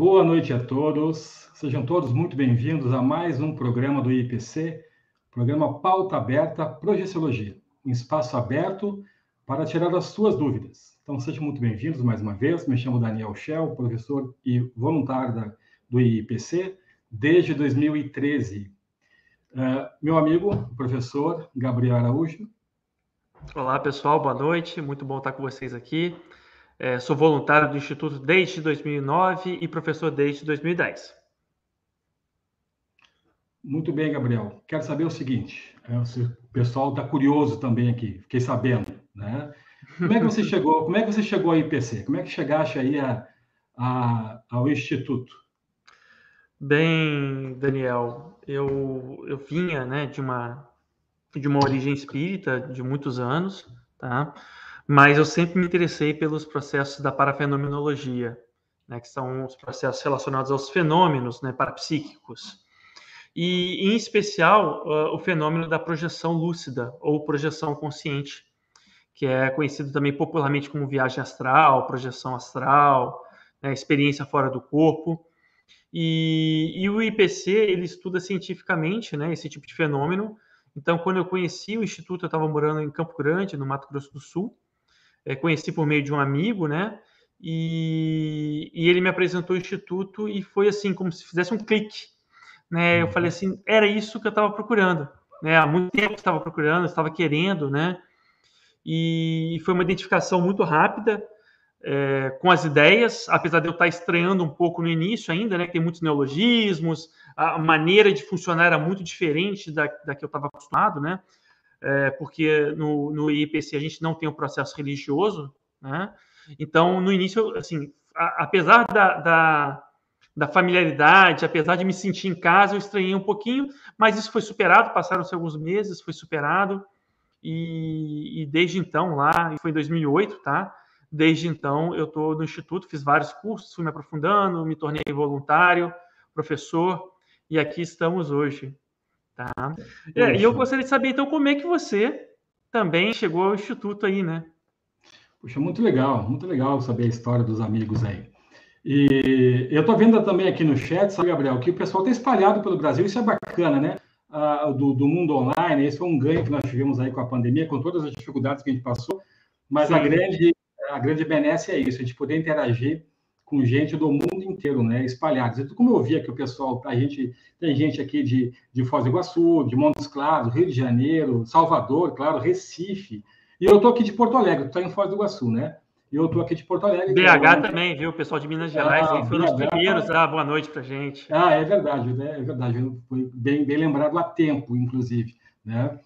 Boa noite a todos. Sejam todos muito bem-vindos a mais um programa do IPC, programa Pauta Aberta Projeciologia, um espaço aberto para tirar as suas dúvidas. Então, sejam muito bem-vindos mais uma vez. Me chamo Daniel Shell, professor e voluntário da, do IPC desde 2013. Uh, é, meu amigo, professor Gabriel Araújo. Olá, pessoal, boa noite. Muito bom estar com vocês aqui. É, sou voluntário do Instituto desde 2009 e professor desde 2010. Muito bem, Gabriel. Quero saber o seguinte: é, o pessoal está curioso também aqui, fiquei sabendo, né? Como é que você chegou? Como é que você chegou ao IPC? Como é que chegaste aí a, a, ao Instituto? Bem, Daniel, eu, eu vinha né, de, uma, de uma origem espírita de muitos anos, tá? Mas eu sempre me interessei pelos processos da parafenomenologia, né, que são os processos relacionados aos fenômenos né, parapsíquicos. E, em especial, uh, o fenômeno da projeção lúcida ou projeção consciente, que é conhecido também popularmente como viagem astral, projeção astral, né, experiência fora do corpo. E, e, o IPC ele estuda cientificamente né, esse tipo de fenômeno. Então, quando eu conheci o instituto, eu estava morando em Campo Grande, no Mato Grosso do Sul, é, conheci por meio de um amigo, né? E, e, ele me apresentou o instituto e foi assim como se fizesse um clique, né? Eu falei assim, era isso que eu estava procurando, né? Há muito tempo estava procurando, estava querendo, né? E foi uma identificação muito rápida é, com as ideias, apesar de eu estar estranhando um pouco no início ainda, né? Tem muitos neologismos, a maneira de funcionar era muito diferente da, da que eu estava acostumado, né? É, porque no, no IPC a gente não tem o processo religioso, né? Então, no início, assim, a, apesar da, da, da, familiaridade, apesar de me sentir em casa, eu estranhei um pouquinho, mas isso foi superado, passaram-se alguns meses, foi superado, e, e desde então, lá, foi em 2008, tá? Desde então, eu estou no Instituto, fiz vários cursos, fui me aprofundando, me tornei voluntário, professor, e aqui estamos hoje. Tá? É, e eu gostaria de saber, então, como é que você também chegou ao Instituto aí, né? Puxa, muito legal, muito legal saber a história dos amigos aí. E eu estou vendo também aqui no chat, sabe, Gabriel, que o pessoal está espalhado pelo Brasil, isso é bacana, né? Ah, do, do, mundo online, esse foi um ganho que nós tivemos aí com a pandemia, com todas as dificuldades que a gente passou, mas a grande, a grande benesse é isso, a gente poder interagir com gente do mundo inteiro, né, espalhados. Então, como eu vi aqui o pessoal, a gente tem gente aqui de, de Foz do Iguaçu, de Montes Claros, Rio de Janeiro, Salvador, claro, Recife. E eu estou aqui de Porto Alegre, estou em Foz do Iguaçu, né? E eu estou aqui de Porto Alegre. BH também, viu? O pessoal de Minas Gerais ah, foram os primeiros a ah, boa noite para gente. Ah, é verdade, né? é verdade. Foi bem, bem lembrado a tempo, inclusive, né?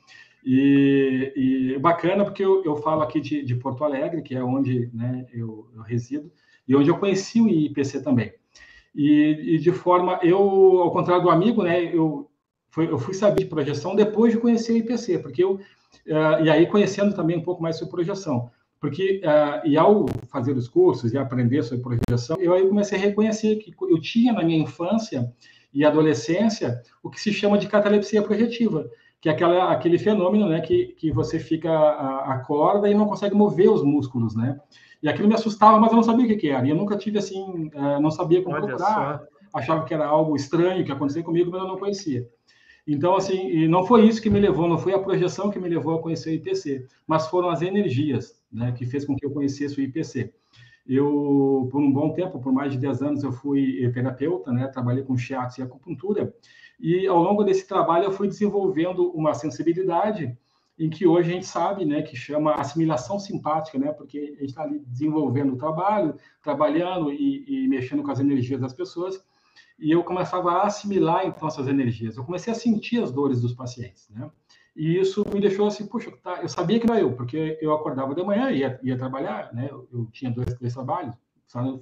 E, e bacana porque eu, eu falo aqui de, de Porto Alegre, que é onde né, eu, eu resido, e onde eu conheci o IPC também. E, e, de forma, eu, ao contrário do amigo, né, eu, foi, eu fui saber de projeção depois de conhecer o IPC, porque eu, uh, e aí conhecendo também um pouco mais sobre projeção, porque, uh, e ao fazer os cursos e aprender sobre projeção, eu aí comecei a reconhecer que eu tinha na minha infância e adolescência o que se chama de catalepsia projetiva, que é aquela, aquele fenômeno, né, que, que você fica, acorda e não consegue mover os músculos, né? E aquilo me assustava, mas eu não sabia o que, que era. E eu nunca tive assim, uh, não sabia como Olha procurar. Só. Achava que era algo estranho que acontecia comigo, mas eu não conhecia. Então, assim, não foi isso que me levou, não foi a projeção que me levou a conhecer o IPC, mas foram as energias, né, que fez com que eu conhecesse o IPC. Eu, por um bom tempo, por mais de 10 anos, eu fui terapeuta, né, trabalhei com shiatsu e acupuntura, e ao longo desse trabalho eu fui desenvolvendo uma sensibilidade em que hoje a gente sabe, né, que chama assimilação simpática, né, porque a gente está ali desenvolvendo o trabalho, trabalhando e, e, mexendo com as energias das pessoas, e eu começava a assimilar então essas energias. Eu comecei a sentir as dores dos pacientes, né, e isso me deixou assim, puxa, tá, eu sabia que não era eu, porque eu acordava de manhã e ia, ia, trabalhar, né, eu, eu tinha dois, dois trabalhos,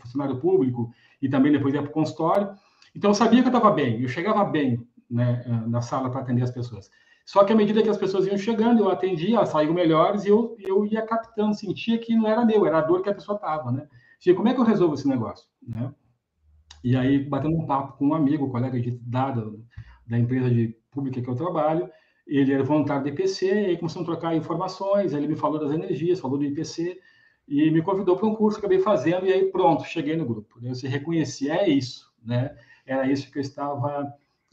funcionário público e também depois ia para o consultório, então eu sabia que eu estava bem, eu chegava bem, né, na sala para atender as pessoas. Só que à medida que as pessoas iam chegando, eu atendia, elas saíam melhores e eu, eu ia captando, sentia que não era meu, era a dor que a pessoa estava, né? Dizia, como é que eu resolvo esse negócio, né? E aí, batendo um papo com um amigo, um colega de dado da empresa de pública que eu trabalho, ele era voluntário do IPC, e aí começamos a trocar informações, aí ele me falou das energias, falou do IPC, e me convidou para um curso, acabei fazendo, e aí pronto, cheguei no grupo. Eu se reconheci, é isso, né? Era isso que eu estava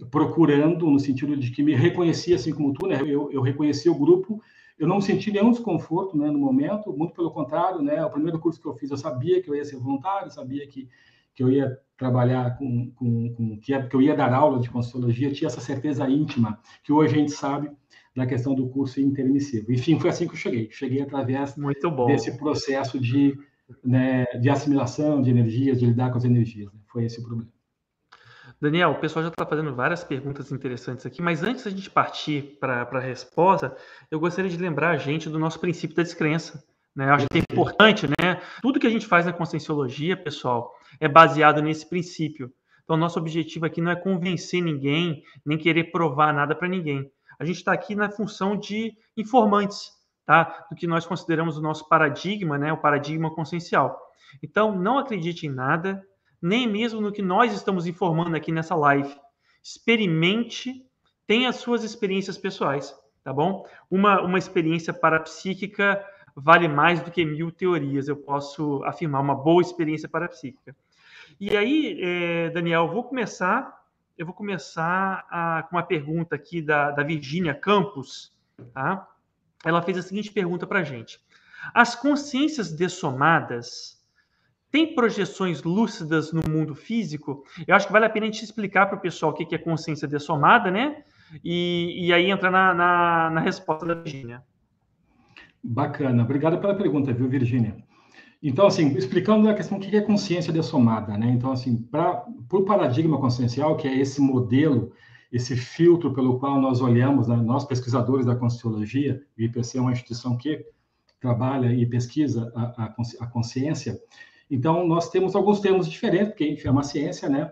procurando, no sentido de que me reconhecia assim como tu, né? Eu, eu reconheci o grupo, eu não senti nenhum desconforto né, no momento, muito pelo contrário, né? O primeiro curso que eu fiz, eu sabia que eu ia ser voluntário, sabia que, que eu ia trabalhar com, com, com que, que eu ia dar aula de Consciologia, tinha essa certeza íntima, que hoje a gente sabe da questão do curso intermissivo. Enfim, foi assim que eu cheguei. Cheguei através desse processo de, né, de assimilação de energias, de lidar com as energias. Né? Foi esse o problema. Daniel, o pessoal já está fazendo várias perguntas interessantes aqui, mas antes da gente partir para a resposta, eu gostaria de lembrar a gente do nosso princípio da descrença. Né? Eu acho que é importante, né? Tudo que a gente faz na conscienciologia, pessoal, é baseado nesse princípio. Então, nosso objetivo aqui não é convencer ninguém, nem querer provar nada para ninguém. A gente está aqui na função de informantes, tá? Do que nós consideramos o nosso paradigma, né? O paradigma consciencial. Então, não acredite em nada, nem mesmo no que nós estamos informando aqui nessa live. Experimente, tenha as suas experiências pessoais, tá bom? Uma, uma experiência parapsíquica vale mais do que mil teorias, eu posso afirmar, uma boa experiência parapsíquica. E aí, é, Daniel, vou começar, eu vou começar a, com uma pergunta aqui da, da Virgínia Campos, tá? Ela fez a seguinte pergunta para a gente. As consciências dessomadas tem projeções lúcidas no mundo físico? Eu acho que vale a pena a gente explicar para o pessoal o que é consciência dessomada, né? E, e aí entra na, na, na resposta da Virgínia. Bacana. Obrigado pela pergunta, viu, Virgínia? Então, assim, explicando a questão do que é consciência dessomada, né? Então, assim, para o paradigma consciencial, que é esse modelo, esse filtro pelo qual nós olhamos, né? nós pesquisadores da Conscienciologia, o IPC é uma instituição que trabalha e pesquisa a, a consciência, então, nós temos alguns termos diferentes, porque enfim, é uma ciência, né?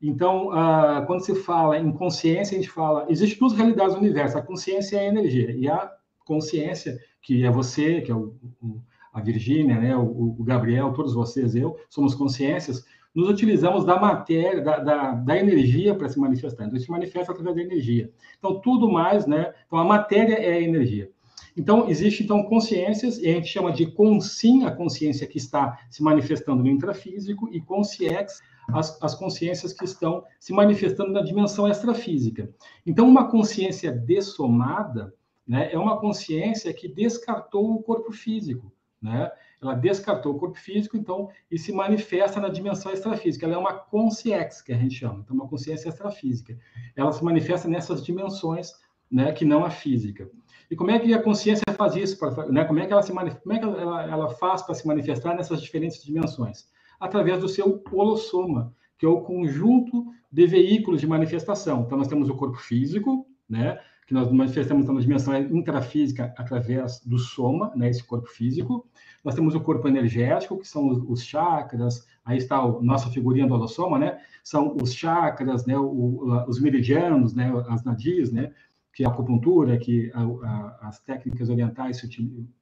Então, ah, quando se fala em consciência, a gente fala, existem duas realidades do universo, a consciência e a energia. E a consciência, que é você, que é o, o, a Virgínia, né, o, o, Gabriel, todos vocês, eu, somos consciências, nos utilizamos da matéria, da, da, da energia para se manifestar. Então, se manifesta através da energia. Então, tudo mais, né? Então, a matéria é a energia. Então, existe, então, consciências, e a gente chama de consim, a consciência que está se manifestando no intrafísico, e consciex, as, as consciências que estão se manifestando na dimensão extrafísica. Então, uma consciência dessomada né, é uma consciência que descartou o corpo físico, né? Ela descartou o corpo físico, então, e se manifesta na dimensão extrafísica. Ela é uma consciex, que a gente chama, então, uma consciência extrafísica. Ela se manifesta nessas dimensões, né, que não a física. E como é que a consciência faz isso? Pra, né? Como é que ela se como é que ela, ela faz para se manifestar nessas diferentes dimensões? Através do seu holossoma, que é o conjunto de veículos de manifestação. Então nós temos o corpo físico, né? Que nós manifestamos na dimensão intrafísica através do soma, né? Esse corpo físico. Nós temos o corpo energético, que são os, os chakras. Aí está a nossa figurinha do holossoma, né? São os chakras, né? O, os meridianos, né? As nadis, né? Que é a acupuntura, que a, a, as técnicas orientais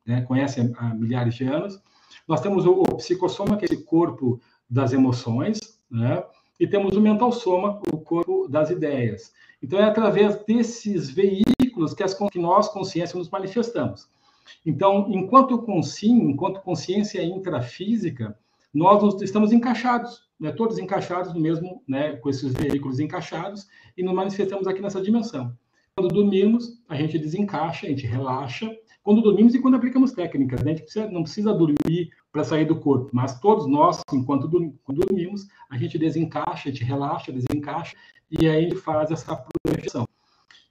né, conhecem há milhares de anos. Nós temos o, o psicossoma, que é esse corpo das emoções, né? e temos o mental soma, o corpo das ideias. Então, é através desses veículos que, as, que nós, consciência, nos manifestamos. Então, enquanto consim, enquanto consciência intrafísica, nós estamos encaixados, né, todos encaixados no mesmo, né, com esses veículos encaixados, e nos manifestamos aqui nessa dimensão. Quando dormimos, a gente desencaixa, a gente relaxa. Quando dormimos e quando aplicamos técnicas, né? a gente precisa, não precisa dormir para sair do corpo, mas todos nós, enquanto dormimos, a gente desencaixa, a gente relaxa, desencaixa, e aí faz essa projeção.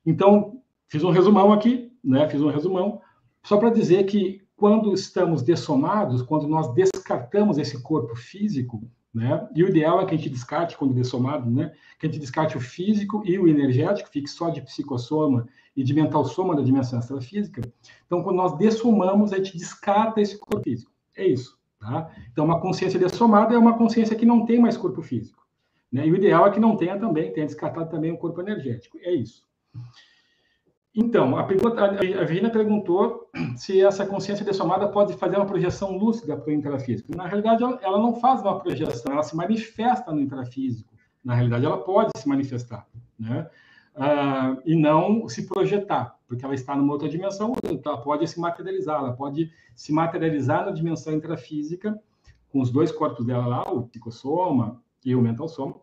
Então, fiz um resumão aqui, né? Fiz um resumão, só para dizer que quando estamos dessomados, quando nós descartamos esse corpo físico, né? E o ideal é que a gente descarte, quando dessomado, né? que a gente descarte o físico e o energético, fique só de psicossoma e de mental soma da dimensão extrafísica. Então, quando nós dessomamos, a gente descarta esse corpo físico. É isso. Tá? Então, uma consciência dessomada é uma consciência que não tem mais corpo físico. Né? E o ideal é que não tenha também, tenha descartado também o corpo energético. É isso. Então, a, pergunta, a Virginia perguntou se essa consciência dessomada pode fazer uma projeção lúcida para o intrafísico. Na realidade, ela, não faz uma projeção, ela se manifesta no intrafísico. Na realidade, ela pode se manifestar, né? Ah, e não se projetar. porque ela está numa outra dimensão, então ela pode se materializar, ela pode se materializar na dimensão intrafísica, com os dois corpos dela lá, o psicossoma e o mental soma.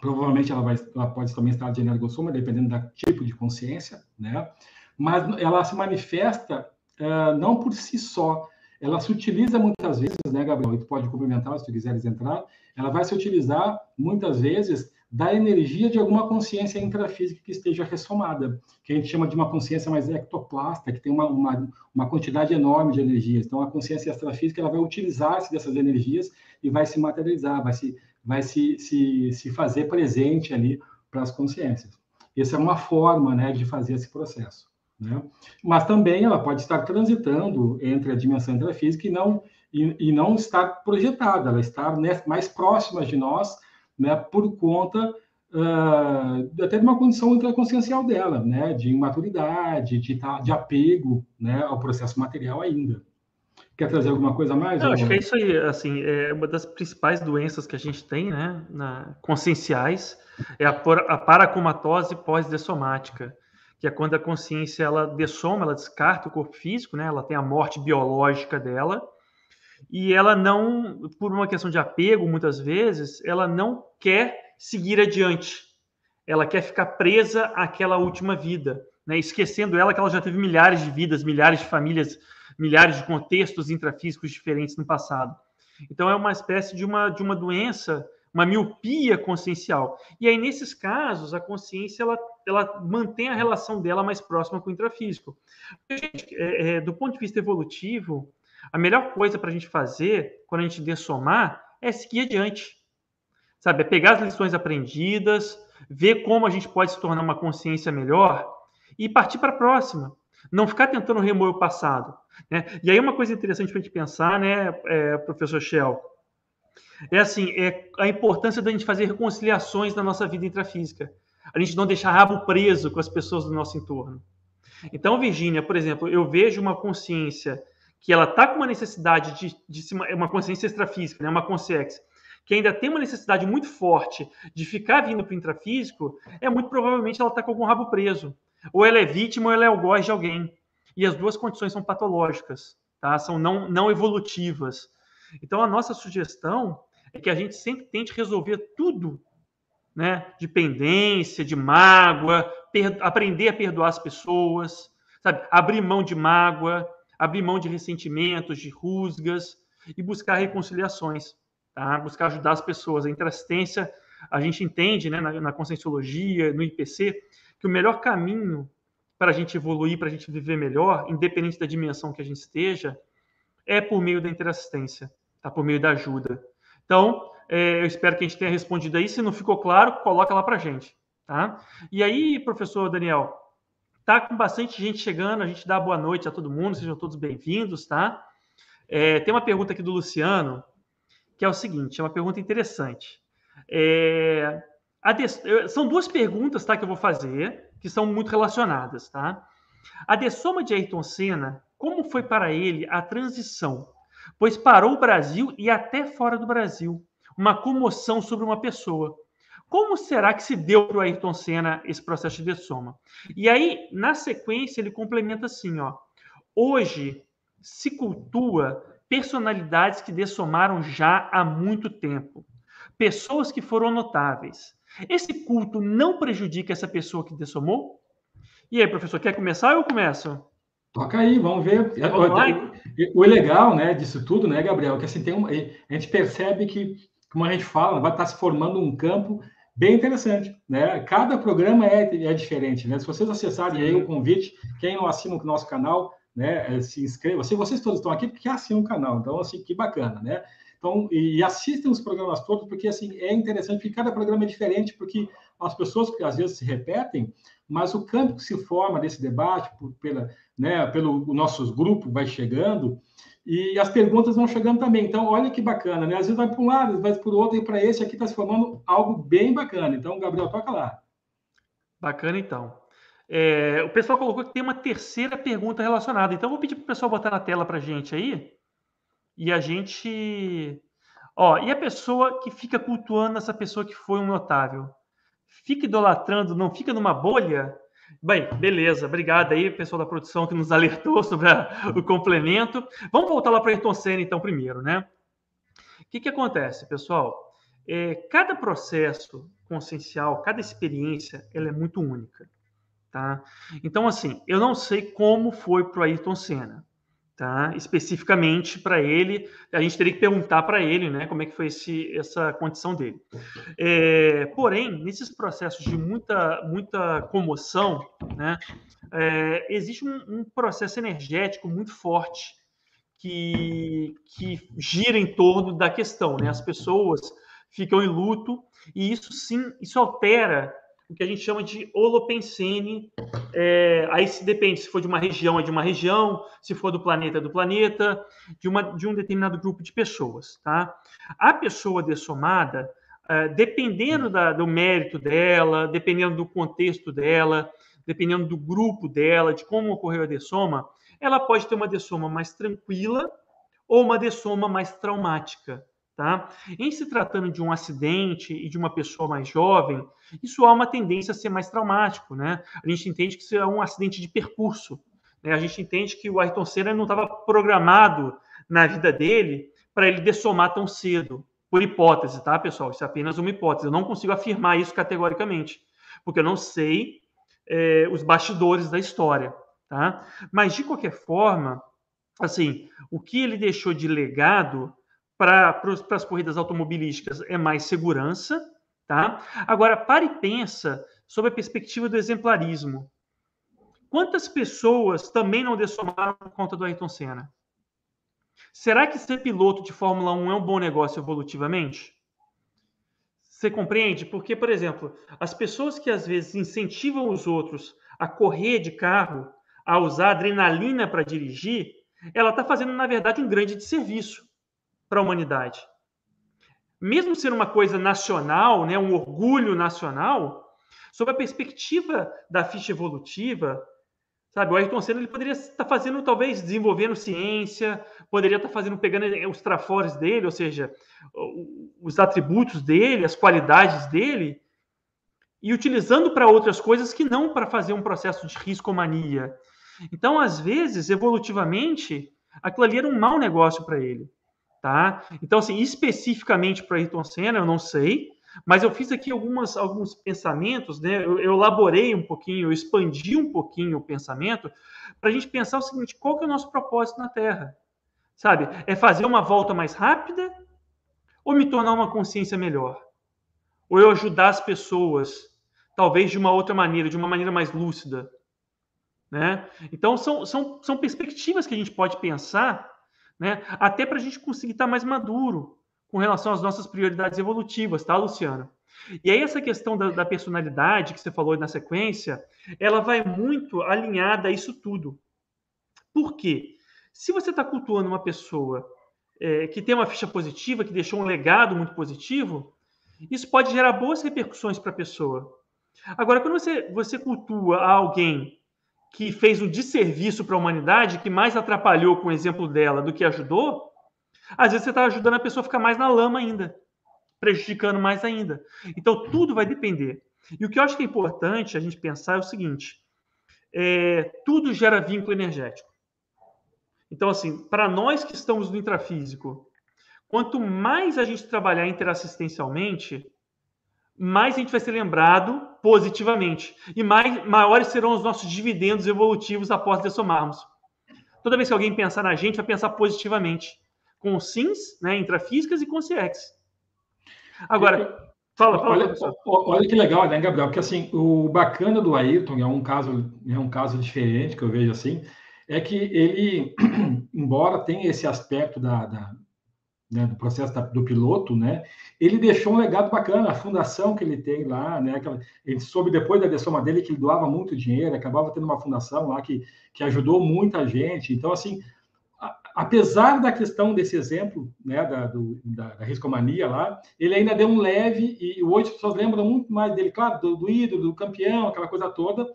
Provavelmente ela, vai, ela pode também estar de energossoma, dependendo do tipo de consciência, né? Mas ela se manifesta uh, não por si só, ela se utiliza muitas vezes, né, Gabriel? E tu pode complementar se tu quiseres entrar. Ela vai se utilizar muitas vezes da energia de alguma consciência intrafísica que esteja ressomada, que a gente chama de uma consciência mais ectoplasta, que tem uma, uma, uma quantidade enorme de energias. Então, a consciência extrafísica ela vai utilizar-se dessas energias e vai se materializar, vai se, vai se, se, se fazer presente ali para as consciências. Essa é uma forma né, de fazer esse processo. Né? Mas também ela pode estar transitando entre a dimensão intrafísica e não, e, e não estar projetada, ela estar né, mais próxima de nós né, por conta uh, até de uma condição intraconsciencial dela, né, de imaturidade, de, tá, de apego né, ao processo material ainda. Quer trazer alguma coisa a mais? Eu acho que é isso aí, assim, é uma das principais doenças que a gente tem, né, na, conscienciais, é a, a paracomatose pós-dessomática que é quando a consciência ela dessoma, ela descarta o corpo físico, né? Ela tem a morte biológica dela e ela não, por uma questão de apego, muitas vezes, ela não quer seguir adiante. Ela quer ficar presa àquela última vida, né? Esquecendo ela que ela já teve milhares de vidas, milhares de famílias, milhares de contextos intrafísicos diferentes no passado. Então é uma espécie de uma de uma doença uma miopia consciencial. E aí, nesses casos, a consciência ela, ela mantém a relação dela mais próxima com o intrafísico. Gente, é, é, do ponto de vista evolutivo, a melhor coisa para a gente fazer quando a gente dessomar é seguir adiante. Sabe? É pegar as lições aprendidas, ver como a gente pode se tornar uma consciência melhor e partir para a próxima. Não ficar tentando remover o passado. Né? E aí, uma coisa interessante para a gente pensar, né, é, professor Shell? é assim, é a importância da gente fazer reconciliações na nossa vida intrafísica. A gente não deixar rabo preso com as pessoas do nosso entorno. Então, Virgínia, por exemplo, eu vejo uma consciência que ela está com uma necessidade de, de uma consciência extrafísica, né, uma consciência que ainda tem uma necessidade muito forte de ficar vindo para o intrafísico, é muito provavelmente ela está com algum rabo preso. Ou ela é vítima ou ela é algoz de alguém. E as duas condições são patológicas, tá? são não, não evolutivas. Então, a nossa sugestão é que a gente sempre tente resolver tudo, né? De pendência, de mágoa, aprender a perdoar as pessoas, sabe? Abrir mão de mágoa, abrir mão de ressentimentos, de rusgas e buscar reconciliações, tá? Buscar ajudar as pessoas. A interassistência, a gente entende, né, na, na conscienciologia, no IPC, que o melhor caminho para a gente evoluir, para a gente viver melhor, independente da dimensão que a gente esteja, é por meio da interassistência tá? por meio da ajuda. Então, é, eu espero que a gente tenha respondido aí. Se não ficou claro, coloca lá para a gente. Tá? E aí, professor Daniel, tá com bastante gente chegando, a gente dá boa noite a todo mundo, sejam todos bem-vindos, tá? É, tem uma pergunta aqui do Luciano, que é o seguinte, é uma pergunta interessante. É, de, são duas perguntas, tá, que eu vou fazer, que são muito relacionadas, tá? A dessoma de Ayrton Senna, como foi para ele a transição pois parou o Brasil e até fora do Brasil uma comoção sobre uma pessoa. Como será que se deu para o Ayrton Senna esse processo de dessoma? E aí, na sequência, ele complementa assim: ó, hoje se cultua personalidades que dessomaram já há muito tempo, pessoas que foram notáveis. Esse culto não prejudica essa pessoa que dessomou? E aí, professor, quer começar ou eu começo? Toca aí, vamos ver. O legal, né, disso tudo, né, Gabriel, que assim tem um, a gente percebe que, como a gente fala, vai estar se formando um campo bem interessante, né? Cada programa é, é diferente, né? Se vocês acessarem aí o convite, quem não assina o nosso canal, né, é, se inscreva. Se vocês todos estão aqui, porque assinam o canal, então assim que bacana, né? Então, e assistem os programas todos, porque assim é interessante, porque cada programa é diferente, porque as pessoas que às vezes se repetem, mas o campo que se forma desse debate, por, pela, né, pelo nossos grupos, vai chegando, e as perguntas vão chegando também. Então, olha que bacana, né? Às vezes vai para um lado, vai para o outro, e para esse aqui está se formando algo bem bacana. Então, Gabriel, toca lá. Bacana, então. É, o pessoal colocou que tem uma terceira pergunta relacionada. Então, vou pedir para o pessoal botar na tela para gente aí. E a gente. Ó, e a pessoa que fica cultuando essa pessoa que foi um notável? fica idolatrando, não fica numa bolha. Bem, beleza. Obrigado aí, pessoal da produção que nos alertou sobre a, o complemento. Vamos voltar lá para a Ayrton Senna, então, primeiro, né? O que, que acontece, pessoal? É, cada processo consciencial, cada experiência, ela é muito única, tá? Então, assim, eu não sei como foi para Ayrton Senna, tá? Especificamente para ele, a gente teria que perguntar para ele, né, como é que foi esse, essa condição dele. É, porém, nesses processos de muita, muita comoção, né, é, existe um, um, processo energético muito forte que, que gira em torno da questão, né? As pessoas ficam em luto e isso sim, isso altera o que a gente chama de holopensene. É, aí se depende se for de uma região é de uma região, se for do planeta é do planeta, de, uma, de um determinado grupo de pessoas. Tá? A pessoa dessomada, é, dependendo da, do mérito dela, dependendo do contexto dela, dependendo do grupo dela, de como ocorreu a dessoma, ela pode ter uma dessoma mais tranquila ou uma dessoma mais traumática. Tá? Em se tratando de um acidente e de uma pessoa mais jovem, isso há uma tendência a ser mais traumático. Né? A gente entende que isso é um acidente de percurso. Né? A gente entende que o Ayrton Senna não estava programado na vida dele para ele dessomar tão cedo, por hipótese, tá, pessoal? Isso é apenas uma hipótese. Eu não consigo afirmar isso categoricamente, porque eu não sei é, os bastidores da história. Tá? Mas, de qualquer forma, assim, o que ele deixou de legado para as corridas automobilísticas é mais segurança, tá? Agora, pare e pensa sobre a perspectiva do exemplarismo. Quantas pessoas também não dessomaram por conta do Ayrton Senna? Será que ser piloto de Fórmula 1 é um bom negócio evolutivamente? Você compreende? Porque, por exemplo, as pessoas que às vezes incentivam os outros a correr de carro, a usar adrenalina para dirigir, ela está fazendo, na verdade, um grande desserviço para a humanidade. Mesmo ser uma coisa nacional, né, um orgulho nacional, sob a perspectiva da ficha evolutiva, sabe, o Ayrton Senna ele poderia estar fazendo, talvez, desenvolvendo ciência, poderia estar fazendo, pegando os trafores dele, ou seja, os atributos dele, as qualidades dele, e utilizando para outras coisas que não para fazer um processo de riscomania. Então, às vezes, evolutivamente, aquilo ali era um mau negócio para ele tá? Então, assim, especificamente para Ayrton Senna, eu não sei, mas eu fiz aqui algumas, alguns pensamentos, né? Eu, eu elaborei um pouquinho, eu expandi um pouquinho o pensamento para a gente pensar o seguinte: qual que é o nosso propósito na Terra? Sabe? É fazer uma volta mais rápida ou me tornar uma consciência melhor? Ou eu ajudar as pessoas, talvez de uma outra maneira, de uma maneira mais lúcida? Né? Então, são, são, são perspectivas que a gente pode pensar né? Até para a gente conseguir estar tá mais maduro com relação às nossas prioridades evolutivas, tá, Luciano? E aí essa questão da, da personalidade que você falou na sequência, ela vai muito alinhada a isso tudo. Por quê? Se você está cultuando uma pessoa é, que tem uma ficha positiva, que deixou um legado muito positivo, isso pode gerar boas repercussões para a pessoa. Agora, quando você, você cultua alguém que fez um desserviço para a humanidade, que mais atrapalhou com o exemplo dela do que ajudou, às vezes você está ajudando a pessoa a ficar mais na lama ainda, prejudicando mais ainda. Então, tudo vai depender. E o que eu acho que é importante a gente pensar é o seguinte: é, tudo gera vínculo energético. Então, assim, para nós que estamos no intrafísico, quanto mais a gente trabalhar interassistencialmente, mais a gente vai ser lembrado positivamente. E mais, maiores serão os nossos dividendos evolutivos após dessomarmos. Toda vez que alguém pensar na gente, vai pensar positivamente. Com SINs, né, intrafísicas e com CX. Agora, fala, fala. Olha, olha que legal, né, Gabriel? Porque assim, o bacana do Ayrton é um caso, é um caso diferente que eu vejo assim, é que ele, embora tenha esse aspecto da, da né, do processo da, do piloto, né, ele deixou um legado bacana, a fundação que ele tem lá, né, aquela, ele soube depois da dessoma dele que ele doava muito dinheiro, acabava tendo uma fundação lá que, que ajudou muita gente, então, assim, a, apesar da questão desse exemplo, né, da, do, da, da, riscomania lá, ele ainda deu um leve, e hoje as pessoas lembram muito mais dele, claro, do, do ídolo, do campeão, aquela coisa toda,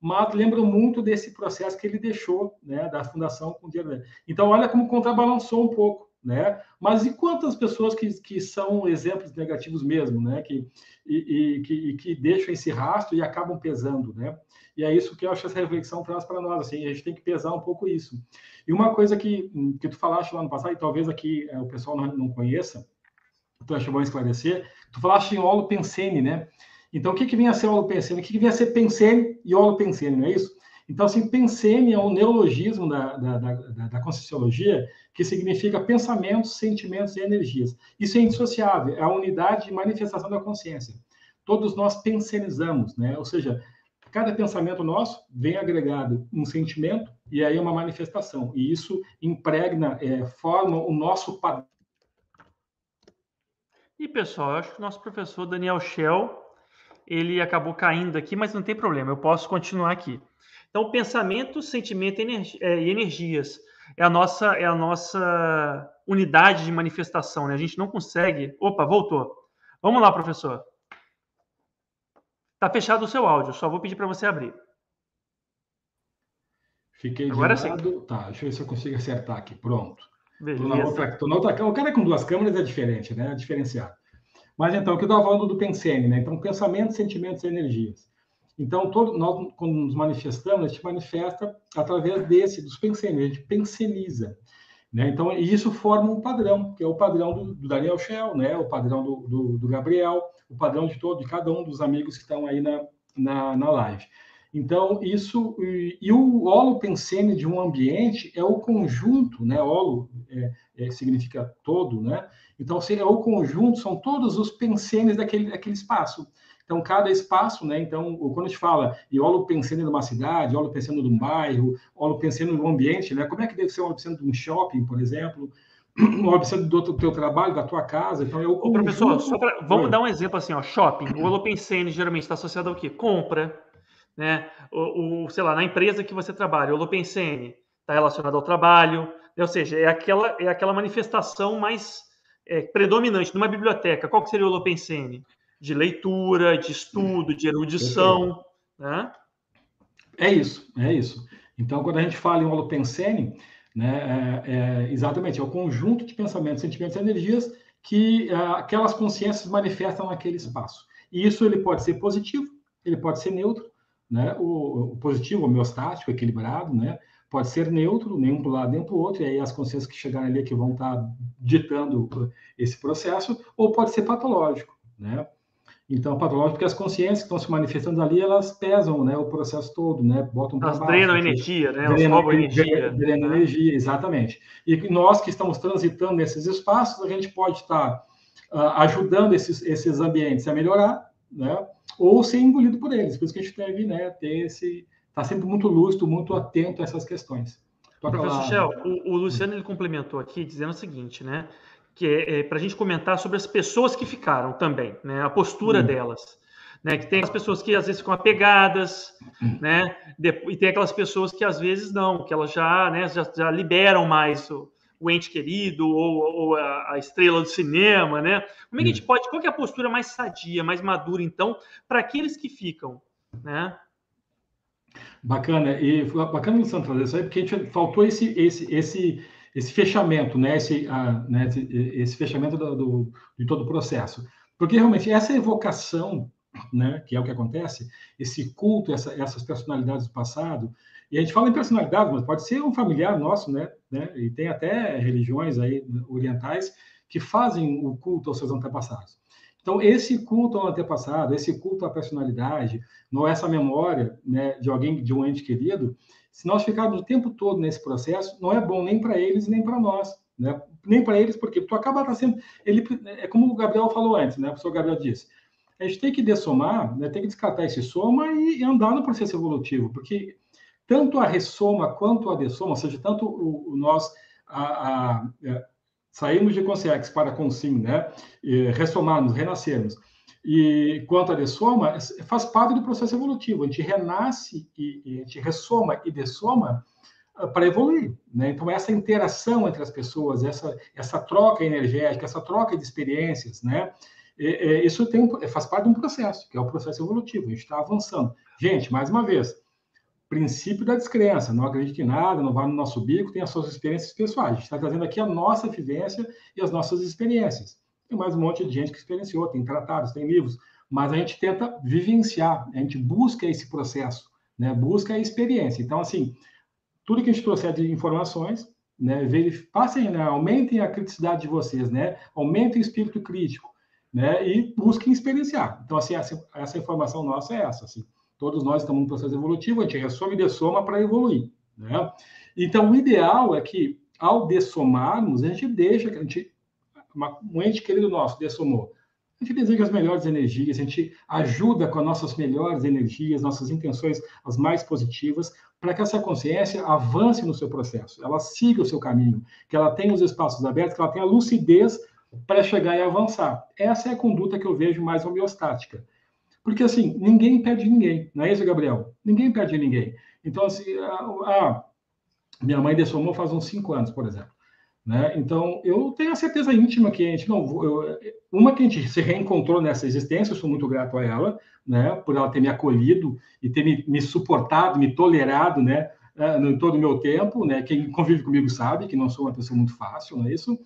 mas lembram muito desse processo que ele deixou, né, da fundação com o dinheiro dele. Então, olha como contrabalançou um pouco, né? Mas e quantas pessoas que, que são exemplos negativos mesmo, né? Que, e, e, que, e que deixam esse rastro e acabam pesando, né? E é isso que eu acho que essa reflexão traz para nós, assim, a gente tem que pesar um pouco isso. E uma coisa que, que tu falaste lá no passado, e talvez aqui é, o pessoal não, não conheça, tu acha bom esclarecer, tu falaste em holopensene, né? Então, o que, que vem a ser holopensene? O que, que vem a ser pensene e holopensene, não é isso? Então, assim, pensene é um neologismo da, da, da, da Conscienciologia que significa pensamentos, sentimentos e energias. Isso é indissociável, é a unidade de manifestação da consciência. Todos nós pensenizamos, né? Ou seja, cada pensamento nosso vem agregado um sentimento e aí uma manifestação. E isso impregna, é, forma o nosso padrão. E, pessoal, eu acho que o nosso professor Daniel Shell, ele acabou caindo aqui, mas não tem problema, eu posso continuar aqui. Então, pensamento, sentimento é, e energias é a nossa é a nossa unidade de manifestação, né? A gente não consegue. Opa, voltou. Vamos lá, professor. Tá fechado o seu áudio, só vou pedir para você abrir. Fiquei Agora de lado. Sim. Tá, deixa eu ver se eu consigo acertar aqui. Pronto. Beleza. Tô na outra, tô na outra, o cara com duas câmeras é diferente, né? É diferenciado. Mas então, o que eu estava falando do Pensene, né? Então, pensamentos, sentimentos e energias. Então, todo, nós, quando nos manifestamos, a gente manifesta através desse, dos pensamentos, a gente penseniza. Né? Então, isso forma um padrão, que é o padrão do, do Daniel Shell, né? o padrão do, do, do, Gabriel, o padrão de todo, de cada um dos amigos que estão aí na, na, na live. Então, isso. E, e o holo pensene de um ambiente é o conjunto, né? Holo é, é, significa todo, né? Então, se é o conjunto, são todos os pensenes daquele, daquele espaço. Então, cada espaço, né? Então, quando a gente fala e olo pensando numa cidade, olo pensando num bairro, olo pensando no ambiente, né? Como é que deve ser olo pensando de um shopping, por exemplo? Olo pensando do teu trabalho, da tua casa. Então, eu. Ô, professor, só pra, vamos Oi. dar um exemplo assim, ó. Shopping. O holopensene geralmente está associado ao quê? Compra, né? O, o, sei lá, na empresa que você trabalha, o holopensene está relacionado ao trabalho, né? ou seja, é aquela, é aquela manifestação mais é, predominante numa biblioteca. Qual que seria o holopensene? De leitura, de estudo, de erudição. Né? É isso, é isso. Então, quando a gente fala em holopensene, né, é, é, exatamente, é o conjunto de pensamentos, sentimentos e energias que é, aquelas consciências manifestam naquele espaço. E isso ele pode ser positivo, ele pode ser neutro, né? O, o positivo, homeostático, equilibrado, né? Pode ser neutro, nem um lado nem para o outro, e aí as consciências que chegarem ali é que vão estar ditando esse processo, ou pode ser patológico, né? Então, patológico, porque as consciências que estão se manifestando ali, elas pesam né, o processo todo, né? Botam para baixo. drenam energia, né? Drenam, roubam energia. Drenam né? energia, exatamente. E nós que estamos transitando nesses espaços, a gente pode estar uh, ajudando esses, esses ambientes a melhorar, né? Ou ser engolido por eles. Por isso que a gente deve né, ter esse... Está sempre muito lúcido, muito atento a essas questões. Professor Shell, o, o Luciano ele complementou aqui dizendo o seguinte, né? Que é, é para a gente comentar sobre as pessoas que ficaram também, né? A postura uhum. delas. Né, que tem as pessoas que às vezes ficam apegadas, uhum. né, e tem aquelas pessoas que às vezes não, que elas já, né, já, já liberam mais o, o ente querido ou, ou a, a, estrela do cinema, né? Como é que a gente uhum. pode, qual é a postura mais sadia, mais madura, então, para aqueles que ficam, né? Bacana, e bacana Santo fazer isso aí, porque faltou esse, esse, esse esse fechamento, né, esse, né, esse, esse fechamento do, do, de todo o processo. Porque realmente essa evocação, né, que é o que acontece, esse culto, essa, essas personalidades do passado, e a gente fala em personalidade, mas pode ser um familiar nosso, né, né, e tem até religiões aí orientais que fazem o culto aos seus antepassados. Então, esse culto ao antepassado, esse culto à personalidade, não é essa memória né, de alguém, de um ente querido, se nós ficarmos o tempo todo nesse processo, não é bom nem para eles nem para nós. Né? Nem para eles, porque tu acaba sendo. Ele, é como o Gabriel falou antes, né? o professor Gabriel disse. A gente tem que dessomar, né? tem que descartar esse soma e, andar no processo evolutivo, porque tanto a ressoma quanto a dessoma, ou seja, tanto o, o nós a, a, é, saímos de consciência para consim, né? E ressomarmos, renascermos e quanto à dessoma, faz parte do processo evolutivo. A gente renasce e, e a gente ressoma e dessoma uh, para evoluir. Né? Então, essa interação entre as pessoas, essa, essa troca energética, essa troca de experiências, né? E, e, isso tem, faz parte de um processo, que é o processo evolutivo. A gente está avançando. Gente, mais uma vez, princípio da descrença, não acredita em nada, não vai no nosso bico, tem as suas experiências pessoais. A gente está trazendo aqui a nossa vivência e as nossas experiências. Mais um monte de gente que experienciou, tem tratados, tem livros, mas a gente tenta vivenciar, a gente busca esse processo, né? busca a experiência. Então, assim, tudo que a gente trouxer de informações, né, passem, né, aumentem a criticidade de vocês, né, aumentem o espírito crítico, né, e busquem experienciar. Então, assim, essa, essa informação nossa é essa, assim. Todos nós estamos num processo evolutivo, a gente ressoma e dessoma para evoluir, né? Então, o ideal é que, ao dessomarmos, a gente deixa, a gente, uma, um ente querido nosso dessomou, a gente deseja as melhores energias, a gente ajuda com as nossas melhores energias, nossas intenções as mais positivas, para que essa consciência avance no seu processo, ela siga o seu caminho, que ela tenha os espaços abertos, que ela tenha lucidez para chegar e avançar. Essa é a conduta que eu vejo mais homeostática. Porque, assim, ninguém perde ninguém, não é isso, Gabriel? Ninguém perde ninguém. Então, assim, a, a minha mãe dessomou faz uns cinco anos, por exemplo. Né? Então, eu tenho a certeza íntima que a gente não. Eu, uma que a gente se reencontrou nessa existência, eu sou muito grato a ela, né, por ela ter me acolhido e ter me, me suportado, me tolerado, né, eh, em todo o meu tempo, né, quem convive comigo sabe que não sou uma pessoa muito fácil, não é isso?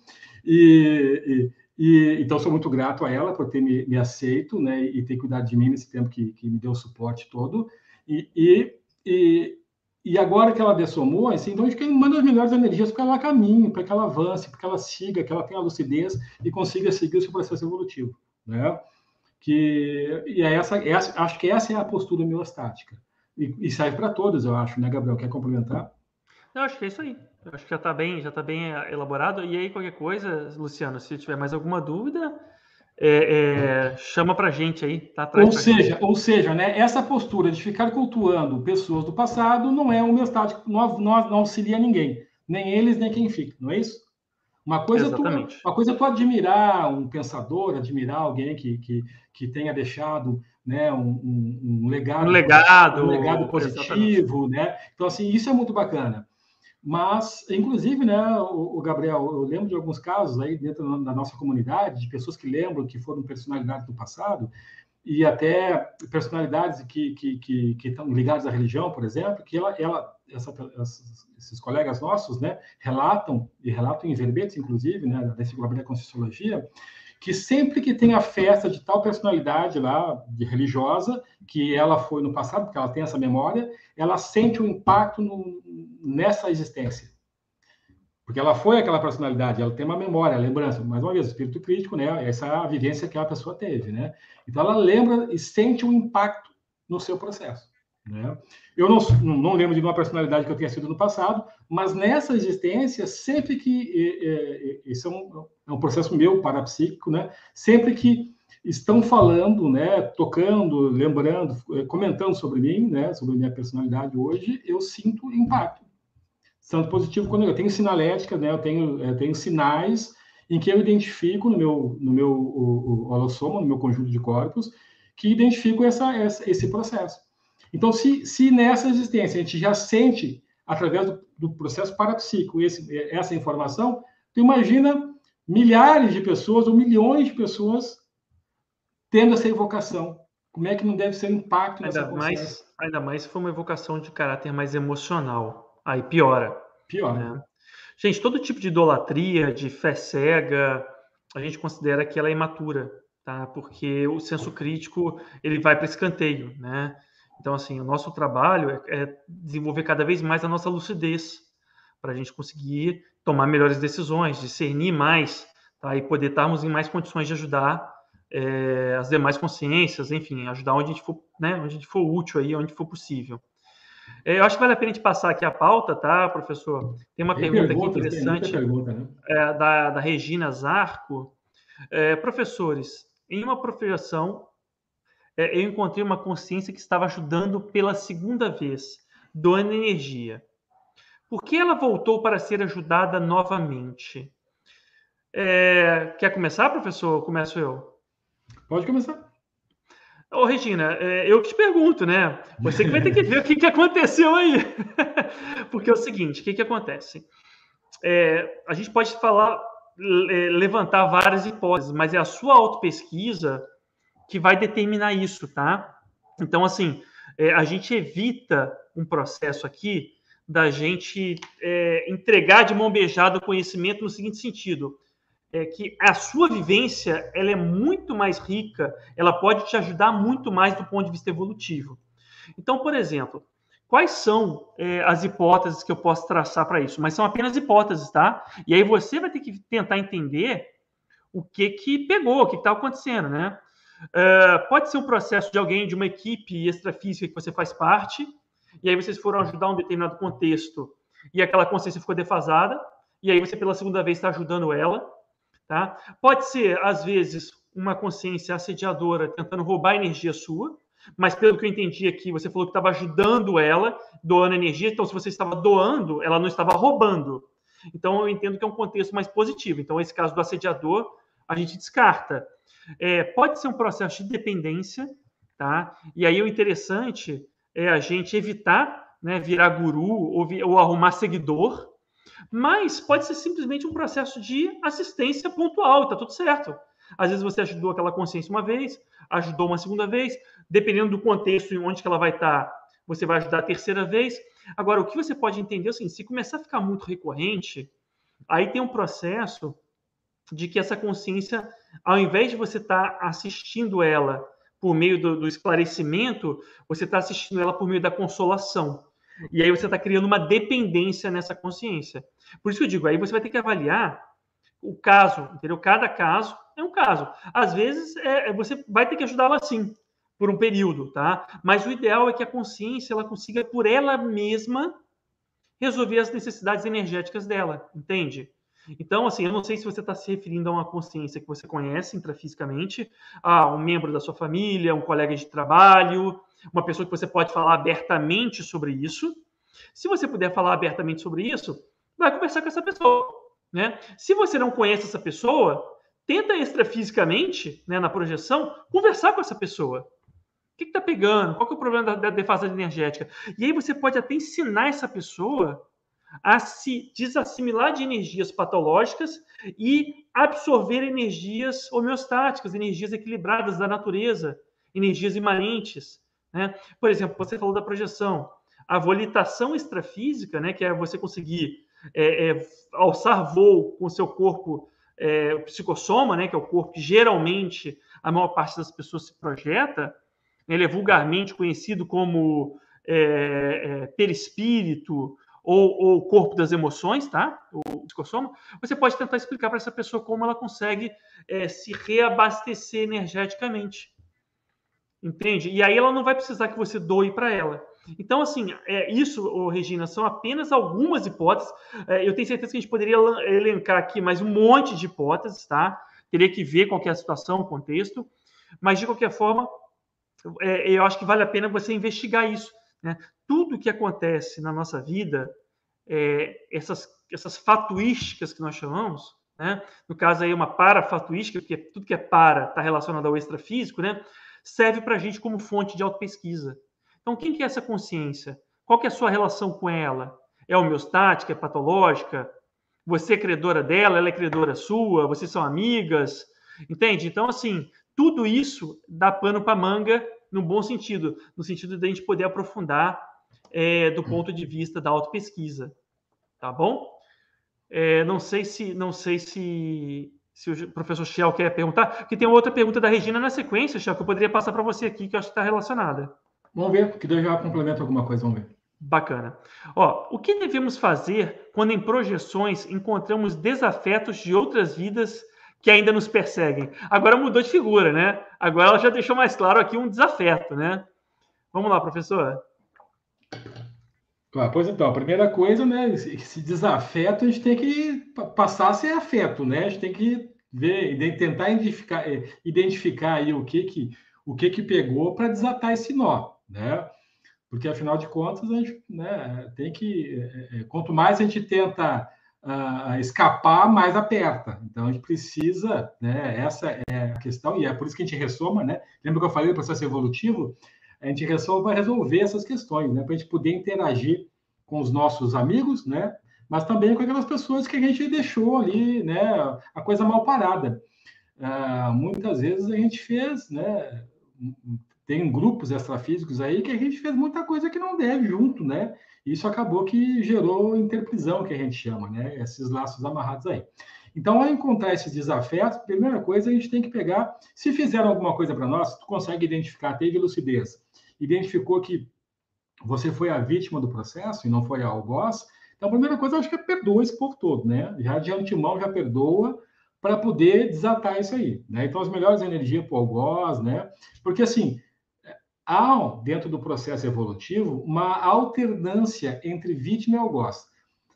E, e, e então sou muito grato a ela por ter me, me, aceito, né, e ter cuidado de mim nesse tempo que, que me deu o suporte todo. E, e, e, e agora que ela dessomou, assim, então a gente manda as melhores energias para que ela caminhe, para que ela avance, para que ela siga, que ela tenha lucidez e consiga seguir o seu processo evolutivo, né? Que, e é essa, essa, acho que essa é a postura miostática. E, e serve para todos, eu acho, né, Gabriel? Quer complementar? Eu acho que é isso aí. Eu acho que já está bem, já tá bem elaborado. E aí, qualquer coisa, Luciano, se tiver mais alguma dúvida, é, é, chama para gente aí, tá Ou seja, ou seja, né, essa postura de ficar cultuando pessoas do passado não é homeostático, não, não, não auxilia ninguém, nem eles, nem quem fica, não é isso? Uma coisa, é tu, uma coisa é tu admirar um pensador, admirar alguém que, que, que tenha deixado né, um, um, um legado, um legado, um legado positivo, né? Então, assim, isso é muito bacana. Mas, inclusive, né, o, o, Gabriel, eu lembro de alguns casos aí dentro da nossa comunidade, de pessoas que lembram que foram personalidades do passado, e até personalidades que, que, que, que estão ligadas à religião, por exemplo, que ela, ela essa, esses colegas nossos, né, relatam, e relatam em verbetes, inclusive, né, da Enciclopédia da Conscienciologia, que sempre que tem a festa de tal personalidade lá, de religiosa, que ela foi no passado, porque ela tem essa memória, ela sente um impacto no, nessa existência. Porque ela foi aquela personalidade, ela tem uma memória, lembrança, mais uma vez, espírito crítico, né? Essa é a vivência que a pessoa teve, né? Então ela lembra e sente um impacto no seu processo. Né? Eu não, não lembro de uma personalidade que eu tenha sido no passado, mas nessa existência, sempre que. É, é, um, é um processo meu parapsíquico, né? sempre que estão falando, né, tocando, lembrando, é, comentando sobre mim, né, sobre minha personalidade hoje, eu sinto impacto. Tanto positivo quando eu tenho sinalética, né, eu tenho, eu tenho sinais em que eu identifico no meu, no meu o, o holossoma, no meu conjunto de corpos, que identifico essa, essa, esse processo. Então, se, se nessa existência a gente já sente, através do, do processo parapsíquico, esse, essa informação, tu imagina milhares de pessoas ou milhões de pessoas tendo essa evocação. Como é que não deve ser o impacto ainda mais Ainda mais se for uma evocação de caráter mais emocional. Aí piora. Piora. Né? Gente, todo tipo de idolatria, de fé cega, a gente considera que ela é imatura, tá? Porque o senso crítico ele vai para escanteio, né? Então, assim, o nosso trabalho é, é desenvolver cada vez mais a nossa lucidez para a gente conseguir tomar melhores decisões, discernir mais, tá? E poder estarmos em mais condições de ajudar é, as demais consciências, enfim, ajudar onde a gente for, né, onde a gente for útil aí, onde for possível. É, eu acho que vale a pena a gente passar aqui a pauta, tá, professor? Tem uma tem pergunta aqui interessante pergunta, né? é, da, da Regina Zarco. É, professores, em uma profissão eu encontrei uma consciência que estava ajudando pela segunda vez, doando energia. Por que ela voltou para ser ajudada novamente? É, quer começar, professor? Começo eu? Pode começar. Ô, Regina, é, eu que te pergunto, né? Você que vai ter que ver o que, que aconteceu aí. Porque é o seguinte, o que, que acontece? É, a gente pode falar, levantar várias hipóteses, mas é a sua autopesquisa que vai determinar isso, tá? Então, assim, é, a gente evita um processo aqui da gente é, entregar de mão beijada o conhecimento no seguinte sentido é que a sua vivência ela é muito mais rica, ela pode te ajudar muito mais do ponto de vista evolutivo. Então, por exemplo, quais são é, as hipóteses que eu posso traçar para isso? Mas são apenas hipóteses, tá? E aí você vai ter que tentar entender o que que pegou, o que está acontecendo, né? É, pode ser um processo de alguém de uma equipe extrafísica que você faz parte, e aí vocês foram ajudar um determinado contexto e aquela consciência ficou defasada, e aí você pela segunda vez está ajudando ela, Tá? Pode ser, às vezes, uma consciência assediadora tentando roubar energia sua, mas pelo que eu entendi aqui, você falou que estava ajudando ela, doando energia, então se você estava doando, ela não estava roubando. Então eu entendo que é um contexto mais positivo. Então, esse caso do assediador, a gente descarta. É, pode ser um processo de dependência, tá? E aí o interessante é a gente evitar né, virar guru ou, ou arrumar seguidor, mas pode ser simplesmente um processo de assistência pontual, está tudo certo. Às vezes você ajudou aquela consciência uma vez, ajudou uma segunda vez, dependendo do contexto em onde que ela vai estar, tá, você vai ajudar a terceira vez. Agora, o que você pode entender é assim, se começar a ficar muito recorrente, aí tem um processo de que essa consciência, ao invés de você estar tá assistindo ela por meio do, do esclarecimento, você está assistindo ela por meio da consolação. E aí você está criando uma dependência nessa consciência. Por isso que eu digo, aí você vai ter que avaliar o caso, entendeu? Cada caso é um caso. Às vezes é, é você vai ter que ajudá-la sim, por um período, tá? Mas o ideal é que a consciência ela consiga por ela mesma resolver as necessidades energéticas dela, entende? Então, assim, eu não sei se você está se referindo a uma consciência que você conhece intrafisicamente, a um membro da sua família, um colega de trabalho, uma pessoa que você pode falar abertamente sobre isso. Se você puder falar abertamente sobre isso, vai conversar com essa pessoa. Né? Se você não conhece essa pessoa, tenta extrafisicamente, né, na projeção, conversar com essa pessoa. O que está pegando? Qual é o problema da, da defasagem energética? E aí você pode até ensinar essa pessoa a se desassimilar de energias patológicas e absorver energias homeostáticas, energias equilibradas da natureza, energias imanentes. Né? Por exemplo, você falou da projeção. A volitação extrafísica, né, que é você conseguir é, é, alçar voo com o seu corpo é, psicossoma, né, que é o corpo que geralmente a maior parte das pessoas se projeta, ele é vulgarmente conhecido como é, é, perispírito ou, ou corpo das emoções, tá? O psicossoma. Você pode tentar explicar para essa pessoa como ela consegue é, se reabastecer energeticamente. Entende? E aí ela não vai precisar que você doe para ela. Então, assim, é, isso, Regina, são apenas algumas hipóteses. É, eu tenho certeza que a gente poderia elencar aqui mais um monte de hipóteses, tá? Teria que ver qual que é a situação, o contexto. Mas, de qualquer forma, é, eu acho que vale a pena você investigar isso. Né? Tudo que acontece na nossa vida, é, essas, essas fatuísticas que nós chamamos, né? no caso aí uma parafatuística, porque tudo que é para está relacionado ao extrafísico, né? serve para a gente como fonte de autopesquisa. Então, quem que é essa consciência? Qual que é a sua relação com ela? É homeostática? É patológica? Você é credora dela? Ela é credora sua? Vocês são amigas? Entende? Então, assim, tudo isso dá pano para manga no bom sentido, no sentido de a gente poder aprofundar é, do ponto de vista da autopesquisa. Tá bom? É, não sei se não sei se se o professor Shell quer perguntar, que tem outra pergunta da Regina na sequência, Shell, que eu poderia passar para você aqui, que eu acho que está relacionada. Vamos ver, porque daí já complementa alguma coisa, vamos ver. Bacana. Ó, o que devemos fazer quando em projeções encontramos desafetos de outras vidas que ainda nos perseguem? Agora mudou de figura, né? Agora ela já deixou mais claro aqui um desafeto, né? Vamos lá, professor. Ah, pois então, a primeira coisa, né? Esse desafeto a gente tem que passar a ser afeto, né? A gente tem que ver, tentar identificar, é, identificar aí o que que o que que pegou para desatar esse nó, né? Porque afinal de contas a gente, né, tem que é, é, quanto mais a gente tenta uh, escapar, mais aperta. Então a gente precisa, né? Essa é a questão e é por isso que a gente ressoma, né? Lembra que eu falei do processo evolutivo? A gente resolve resolver essas questões, né? Para a gente poder interagir com os nossos amigos, né? Mas também com aquelas pessoas que a gente deixou ali, né? A coisa mal parada. Uh, muitas vezes a gente fez, né? tem grupos extrafísicos aí que a gente fez muita coisa que não deve junto, né? Isso acabou que gerou interprisão, que a gente chama, né? Esses laços amarrados aí. Então, ao encontrar esses desafetos, primeira coisa, a gente tem que pegar, se fizeram alguma coisa para nós, tu consegue identificar, teve lucidez, identificou que você foi a vítima do processo e não foi a algoz, então a primeira coisa, acho que é perdoa esse povo todo, né? Já de antemão, já perdoa para poder desatar isso aí, né? Então, as melhores energias para o algoz, né? Porque, assim, há, dentro do processo evolutivo, uma alternância entre vítima e algoz.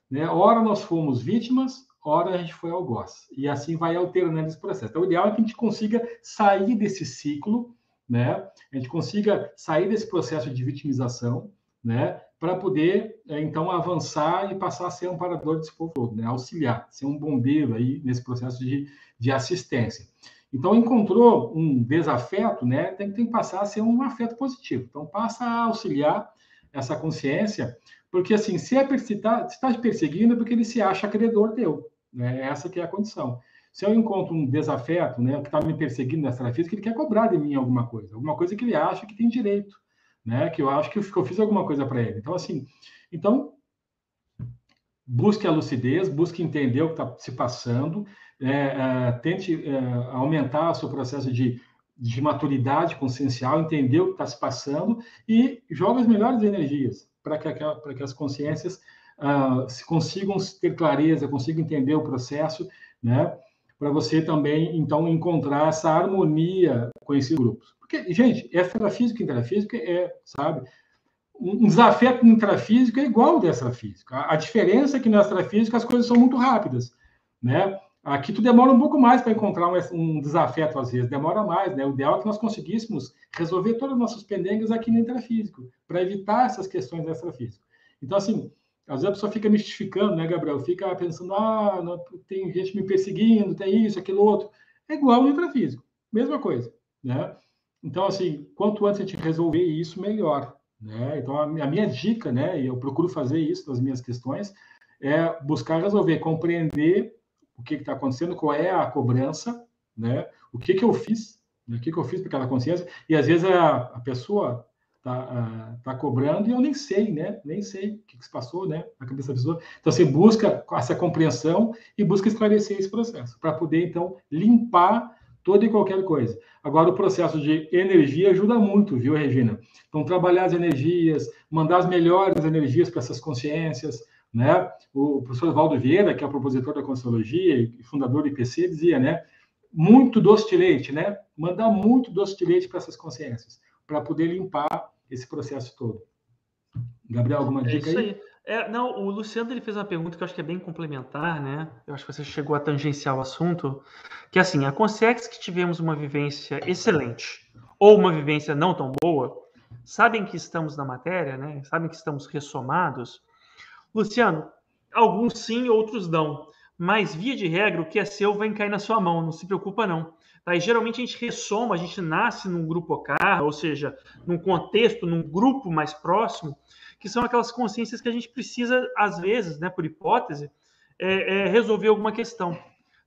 Né? Ora nós fomos vítimas, ora a gente foi algoz. E assim vai alternando esse processo. Então, o ideal é que a gente consiga sair desse ciclo, né? A gente consiga sair desse processo de vitimização, né? Para poder, é, então, avançar e passar a ser um parador desse povo todo, né? Auxiliar, ser um bombeiro aí nesse processo de, de assistência. Então, encontrou um desafeto, né? Tem, tem que passar a ser um afeto positivo. Então, passa a auxiliar essa consciência, porque assim, se é está tá te perseguindo é porque ele se acha credor teu. Né? Essa que é a condição. Se eu encontro um desafeto, né, que está me perseguindo nessa física, ele quer cobrar de mim alguma coisa, alguma coisa que ele acha que tem direito, né? Que eu acho que eu, fiz alguma coisa para ele. Então, assim, então busque a lucidez, busque entender o que está se passando, é, é, tente é, aumentar o seu processo de, de maturidade consciencial, entender o que está se passando e joga as melhores energias para que, que as consciências uh, consigam ter clareza, consigam entender o processo, né? Para você também, então, encontrar essa harmonia com esses grupos. Porque, gente, extrafísico e intrafísico é, sabe, um desafeto intrafísico é igual ao extrafísico. A, a diferença é que no extrafísico as coisas são muito rápidas, né? Aqui tu demora um pouco mais para encontrar um, um, desafeto, às vezes, demora mais, né? O ideal é que nós conseguíssemos resolver todas as nossas pendências aqui no intrafísico, para evitar essas questões extrafísico. Então, assim, às vezes a pessoa fica mistificando, né, Gabriel? Fica pensando, ah, não, tem gente me perseguindo, tem isso, aquilo outro. É igual no intrafísico, mesma coisa, né? Então, assim, quanto antes a gente resolver isso, melhor, né? Então, a minha dica, né, e eu procuro fazer isso nas minhas questões, é buscar resolver, compreender o que está acontecendo, qual é a cobrança, né? O que que eu fiz, né? o que que eu fiz para aquela consciência, e às vezes a, a pessoa tá, tá cobrando e eu nem sei, né? Nem sei o que, que se passou, né? Na cabeça da pessoa. Então, você busca essa compreensão e busca esclarecer esse processo, para poder, então, limpar toda e qualquer coisa. Agora, o processo de energia ajuda muito, viu, Regina? Então, trabalhar as energias, mandar as melhores energias para essas consciências, né? O professor Valdo Vieira, que é o propositor da Consciologia e fundador do IPC, dizia, né? Muito doce de leite, né? Mandar muito doce de leite para essas consciências, para poder limpar esse processo todo. Gabriel, alguma é dica é aí? aí? É, não, o Luciano ele fez uma pergunta que eu acho que é bem complementar, né? Eu acho que você chegou a tangenciar o assunto, que é assim, a consciência que tivemos uma vivência excelente ou uma vivência não tão boa, sabem que estamos na matéria, né? Sabem que estamos ressomados. Luciano, alguns sim, outros não. Mas via de regra, o que é seu vai cair na sua mão, não se preocupa não. Tá? E geralmente a gente ressoma, a gente nasce num grupo OCAR, ou seja, num contexto, num grupo mais próximo, que são aquelas consciências que a gente precisa, às vezes, né, por hipótese, é, é resolver alguma questão.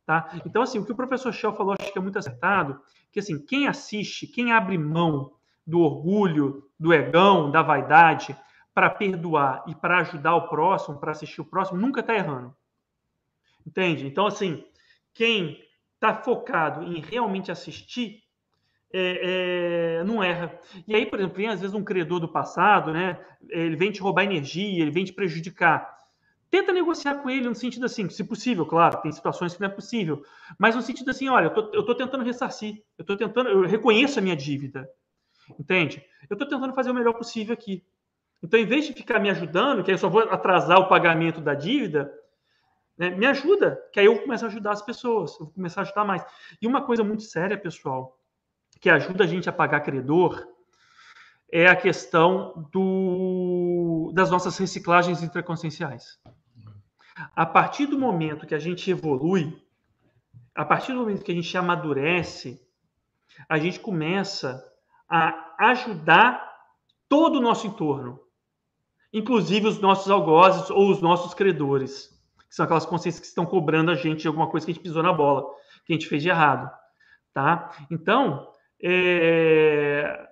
Tá? Então, assim, o que o professor Shell falou, acho que é muito acertado, que assim, quem assiste, quem abre mão do orgulho, do egão, da vaidade, para perdoar e para ajudar o próximo, para assistir o próximo, nunca está errando. Entende? Então, assim, quem está focado em realmente assistir, é, é, não erra. E aí, por exemplo, vem às vezes um credor do passado, né? Ele vem te roubar energia, ele vem te prejudicar. Tenta negociar com ele no sentido assim, se possível, claro, tem situações que não é possível, mas no sentido assim, olha, eu estou tentando ressarcir, eu estou tentando, eu reconheço a minha dívida, entende? Eu estou tentando fazer o melhor possível aqui. Então, em vez de ficar me ajudando, que aí eu só vou atrasar o pagamento da dívida, né? Me ajuda, que aí eu começo a ajudar as pessoas, eu vou começar a ajudar mais. E uma coisa muito séria, pessoal, que ajuda a gente a pagar credor, é a questão do, das nossas reciclagens intraconscienciais. A partir do momento que a gente evolui, a partir do momento que a gente amadurece, a gente começa a ajudar todo o nosso entorno, inclusive os nossos algozes ou os nossos credores que são aquelas consciências que estão cobrando a gente de alguma coisa que a gente pisou na bola, que a gente fez de errado, tá? Então, é,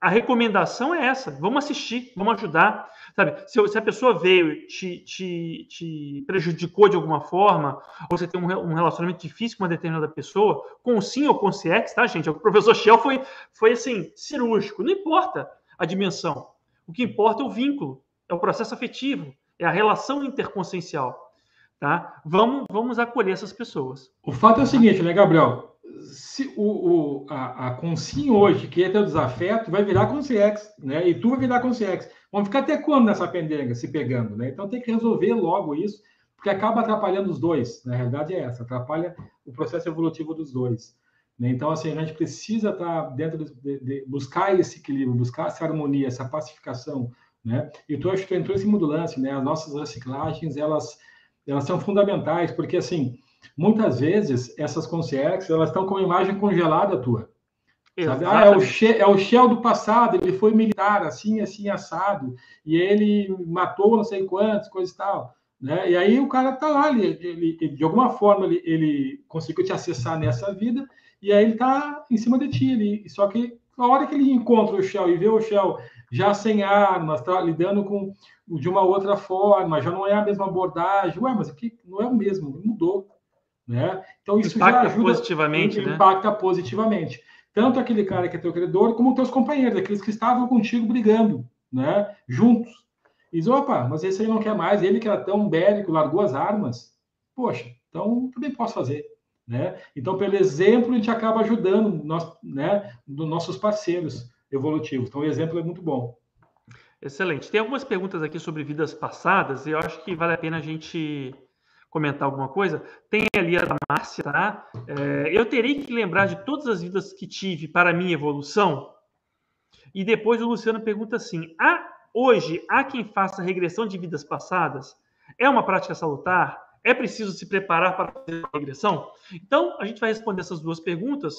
a recomendação é essa: vamos assistir, vamos ajudar. Sabe, se, se a pessoa veio te, te, te prejudicou de alguma forma, ou você tem um, um, relacionamento difícil com uma determinada pessoa, com sim ou com CX, tá, gente? O professor Shell foi, foi assim, cirúrgico. Não importa a dimensão. O que importa é o vínculo, é o processo afetivo, é a relação interconsciencial. Tá? Vamos, vamos acolher essas pessoas. O fato é o seguinte, né, Gabriel? se o, o, a, a Consim hoje, que é teu desafeto, vai virar Conciex, né? E tu vai virar Conciex. Vamos ficar até quando nessa pendenga se pegando, né? Então tem que resolver logo isso, porque acaba atrapalhando os dois. Na realidade é essa, atrapalha o processo evolutivo dos dois. Né? Então, assim, a gente precisa estar tá dentro de, de, de, buscar esse equilíbrio, buscar essa harmonia, essa pacificação, né? E tu acho que tu entrou esse modo lance, né? As nossas reciclagens, elas, elas são fundamentais, porque assim Muitas vezes, essas concierges, elas estão com a imagem congelada tua. Ah, é o, é o Shell do passado, ele foi militar, assim, assim, assado, e ele matou não sei quantos, coisa e tal. Né? E aí o cara tá lá, ele, ele, ele de alguma forma ele, ele, conseguiu te acessar nessa vida, e aí ele tá em cima de ti. Ele, só que a hora que ele encontra o Shell e vê o Shell já sem armas, tá lidando com de uma outra forma, já não é a mesma abordagem, ué, mas aqui não é o mesmo, mudou. Né? Então isso impacta já ajuda, positivamente, né? impacta positivamente. Tanto aquele cara que é teu credor, como teus companheiros, aqueles que estavam contigo brigando, né? Juntos. E diz, opa, mas esse aí não quer mais, ele que era tão bélico, largou as armas. Poxa, então também posso fazer. Né? Então, pelo exemplo, a gente acaba ajudando nós, né, dos nossos parceiros evolutivos. Então, o exemplo é muito bom. Excelente. Tem algumas perguntas aqui sobre vidas passadas e eu acho que vale a pena a gente comentar alguma coisa, tem ali a da Márcia, tá? É, eu terei que lembrar de todas as vidas que tive para minha evolução. E depois o Luciano pergunta assim: há, hoje há quem faça regressão de vidas passadas? É uma prática salutar? É preciso se preparar para fazer a regressão? Então, a gente vai responder essas duas perguntas.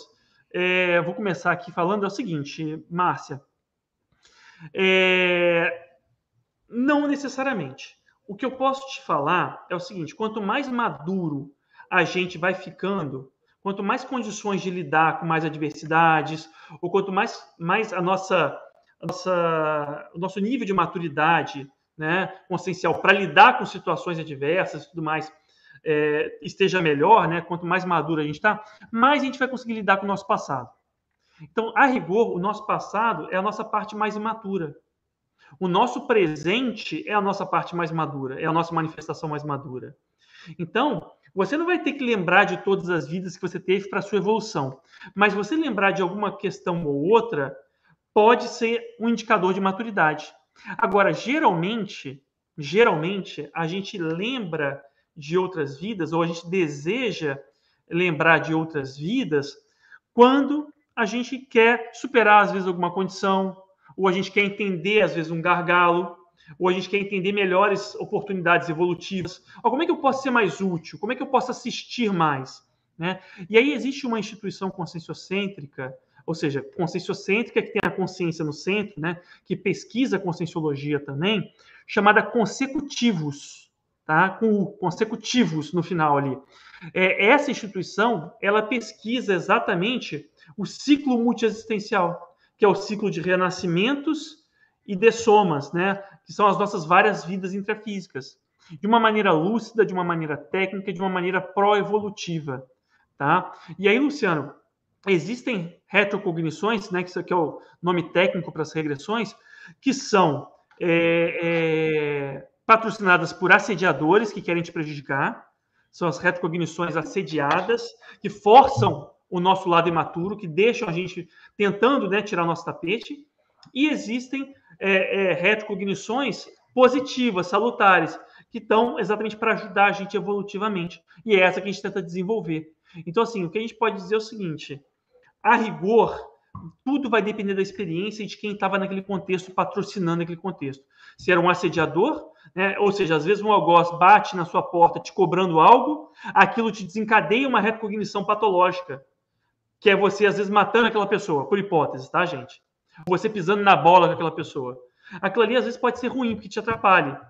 É, vou começar aqui falando é o seguinte, Márcia. É, não necessariamente. O que eu posso te falar é o seguinte: quanto mais maduro a gente vai ficando, quanto mais condições de lidar com mais adversidades, ou quanto mais, mais a nossa, a nossa, o nosso nível de maturidade né, consciencial para lidar com situações adversas e tudo mais é, esteja melhor, né, quanto mais maduro a gente está, mais a gente vai conseguir lidar com o nosso passado. Então, a rigor, o nosso passado é a nossa parte mais imatura. O nosso presente é a nossa parte mais madura, é a nossa manifestação mais madura. Então, você não vai ter que lembrar de todas as vidas que você teve para sua evolução, mas você lembrar de alguma questão ou outra pode ser um indicador de maturidade. Agora, geralmente, geralmente a gente lembra de outras vidas ou a gente deseja lembrar de outras vidas quando a gente quer superar às vezes alguma condição, ou a gente quer entender, às vezes, um gargalo, ou a gente quer entender melhores oportunidades evolutivas. Ou como é que eu posso ser mais útil? Como é que eu posso assistir mais? Né? E aí existe uma instituição conscienciocêntrica, ou seja, conscienciocêntrica que tem a consciência no centro, né? que pesquisa conscienciologia também, chamada Consecutivos, tá? com consecutivos no final ali. É, essa instituição, ela pesquisa exatamente o ciclo multiexistencial que é o ciclo de renascimentos e de somas, né? Que são as nossas várias vidas intrafísicas. De uma maneira lúcida, de uma maneira técnica, de uma maneira pró-evolutiva, tá? E aí, Luciano, existem retrocognições, né? Que isso aqui é o nome técnico para as regressões, que são é, é, patrocinadas por assediadores que querem te prejudicar, são as retrocognições assediadas, que forçam o nosso lado imaturo, que deixam a gente tentando né, tirar nosso tapete, e existem é, é, retrocognições positivas, salutares, que estão exatamente para ajudar a gente evolutivamente. E é essa que a gente tenta desenvolver. Então, assim, o que a gente pode dizer é o seguinte: a rigor, tudo vai depender da experiência e de quem estava naquele contexto, patrocinando aquele contexto. Se era um assediador, né, ou seja, às vezes um algoz bate na sua porta te cobrando algo, aquilo te desencadeia uma retrocognição patológica que é você, às vezes, matando aquela pessoa, por hipótese, tá, gente? Você pisando na bola com aquela pessoa. Aquilo ali, às vezes, pode ser ruim, porque te atrapalha.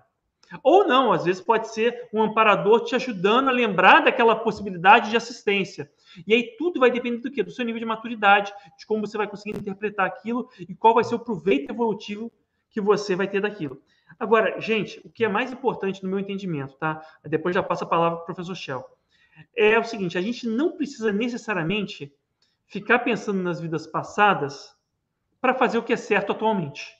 Ou não, às vezes pode ser um amparador te ajudando a lembrar daquela possibilidade de assistência. E aí tudo vai depender do quê? Do seu nível de maturidade, de como você vai conseguir interpretar aquilo e qual vai ser o proveito evolutivo que você vai ter daquilo. Agora, gente, o que é mais importante no meu entendimento, tá? Depois já passa a palavra para o professor Shell. É o seguinte, a gente não precisa necessariamente ficar pensando nas vidas passadas para fazer o que é certo atualmente.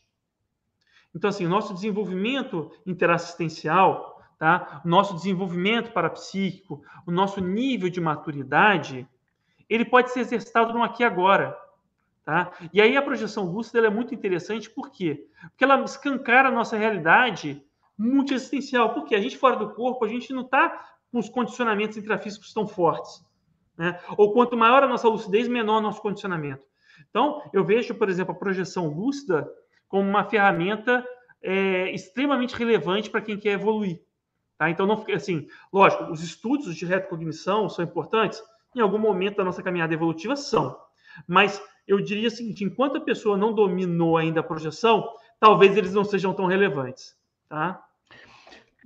Então, assim, o nosso desenvolvimento interassistencial, tá? o nosso desenvolvimento parapsíquico, o nosso nível de maturidade, ele pode ser exercitado no aqui e agora. Tá? E aí a projeção lúcida é muito interessante, por quê? Porque ela escancara a nossa realidade multiexistencial. Porque a gente fora do corpo, a gente não está com os condicionamentos intrafísicos tão fortes. Né? Ou quanto maior a nossa lucidez, menor o nosso condicionamento. Então, eu vejo, por exemplo, a projeção lúcida como uma ferramenta é, extremamente relevante para quem quer evoluir. Tá? Então, não assim, lógico, os estudos de retrocognição são importantes, em algum momento da nossa caminhada evolutiva são. Mas eu diria o seguinte: enquanto a pessoa não dominou ainda a projeção, talvez eles não sejam tão relevantes. Tá?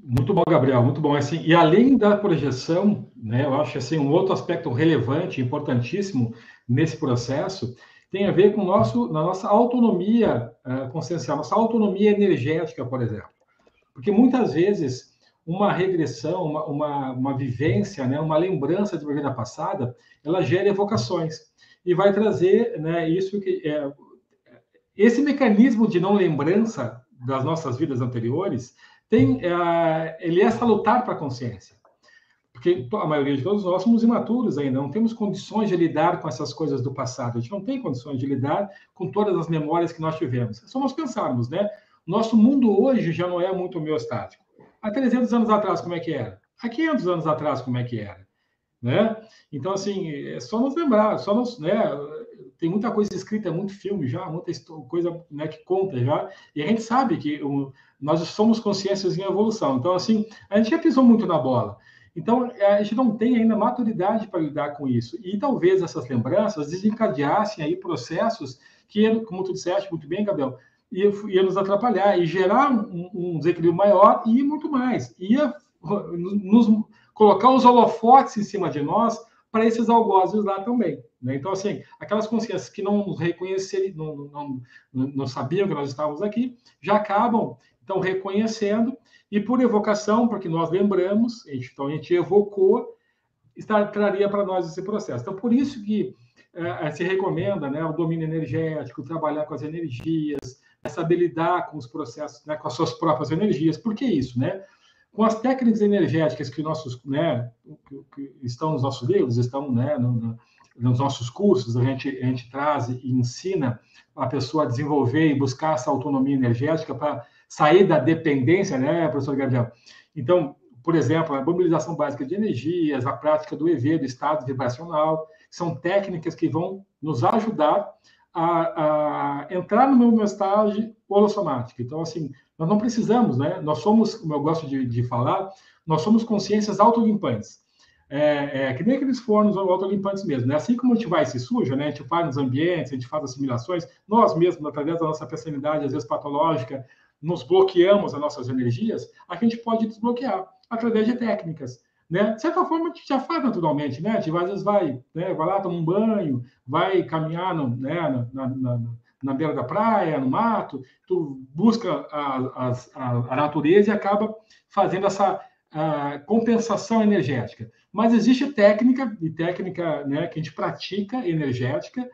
Muito bom, Gabriel, muito bom. Assim, e além da projeção, né, eu acho assim, um outro aspecto relevante, importantíssimo nesse processo, tem a ver com nosso, na nossa autonomia uh, consciencial, nossa autonomia energética, por exemplo. Porque muitas vezes uma regressão, uma, uma, uma vivência, né, uma lembrança de uma vida passada, ela gera evocações e vai trazer né, isso que é, esse mecanismo de não lembrança das nossas vidas anteriores tem é, ele é salutar para a consciência porque a maioria de todos nós somos imaturos ainda, não temos condições de lidar com essas coisas do passado, a gente não tem condições de lidar com todas as memórias que nós tivemos. É só nós pensarmos, né? Nosso mundo hoje já não é muito homeostático. Há 300 anos atrás, como é que era? Há 500 anos atrás, como é que era? Né? Então, assim, é só nos lembrar, só nos, né? Tem muita coisa escrita, muito filme já, muita coisa né, que conta já, e a gente sabe que o, nós somos consciências em evolução. Então, assim, a gente já pisou muito na bola. Então, é, a gente não tem ainda maturidade para lidar com isso. E talvez essas lembranças desencadeassem aí processos que, como tu disseste muito bem, Gabriel, ia, ia nos atrapalhar e gerar um, um, desequilíbrio maior e muito mais. Ia nos colocar os holofotes em cima de nós para esses algozes lá também. Né? Então, assim, aquelas consciências que não nos reconheceram, não, não, não, não sabiam que nós estávamos aqui, já acabam, então, reconhecendo e por evocação, porque nós lembramos, então a gente evocou, está, traria para nós esse processo. Então, por isso que é, se recomenda né, o domínio energético, trabalhar com as energias, saber lidar com os processos, né, com as suas próprias energias. Por que isso? Né? Com as técnicas energéticas que nossos, né, que estão nos nossos livros, estão né, no, no, nos nossos cursos, a gente, a gente traz e ensina a pessoa a desenvolver e buscar essa autonomia energética para sair da dependência, né, professor Gabriel? Então, por exemplo, a mobilização básica de energias, a prática do EV, do estado vibracional, são técnicas que vão nos ajudar a, a entrar no meu estágio holossomático. Então, assim, nós não precisamos, né? Nós somos, como eu gosto de, de falar, nós somos consciências autolimpantes. É, é, que nem aqueles fornos autolimpantes mesmo, né? Assim como a gente vai se suja, né? A gente faz nos ambientes, a gente faz assimilações, nós mesmos, através da nossa personalidade, às vezes patológica, nos bloqueamos as nossas energias, a gente pode desbloquear através de técnicas. Né? De certa forma, a gente já faz naturalmente, né? Gente às vezes vai, né, vai lá, toma um banho, vai caminhar no, né, na, na, na, beira da praia, no mato, tu busca a, a, a natureza e acaba fazendo essa compensação energética. Mas existe técnica, e técnica né, que a gente pratica energética,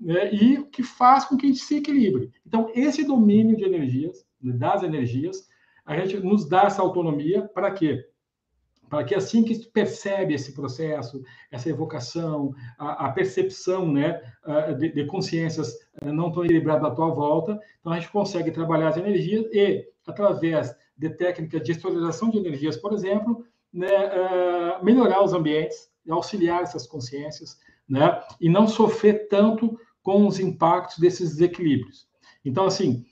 né, e que faz com que a gente se equilibre. Então, esse domínio de energias das energias, a gente nos dá essa autonomia para quê? Para que assim que percebe esse processo, essa evocação, a, a percepção né, de, de consciências eh, não tão equilibradas à tua volta, então a gente consegue trabalhar as energias e, através de técnicas de esterilização de energias, por exemplo, né, uh, melhorar os ambientes, auxiliar essas consciências, né, e não sofrer tanto com os impactos desses desequilíbrios. Então, assim,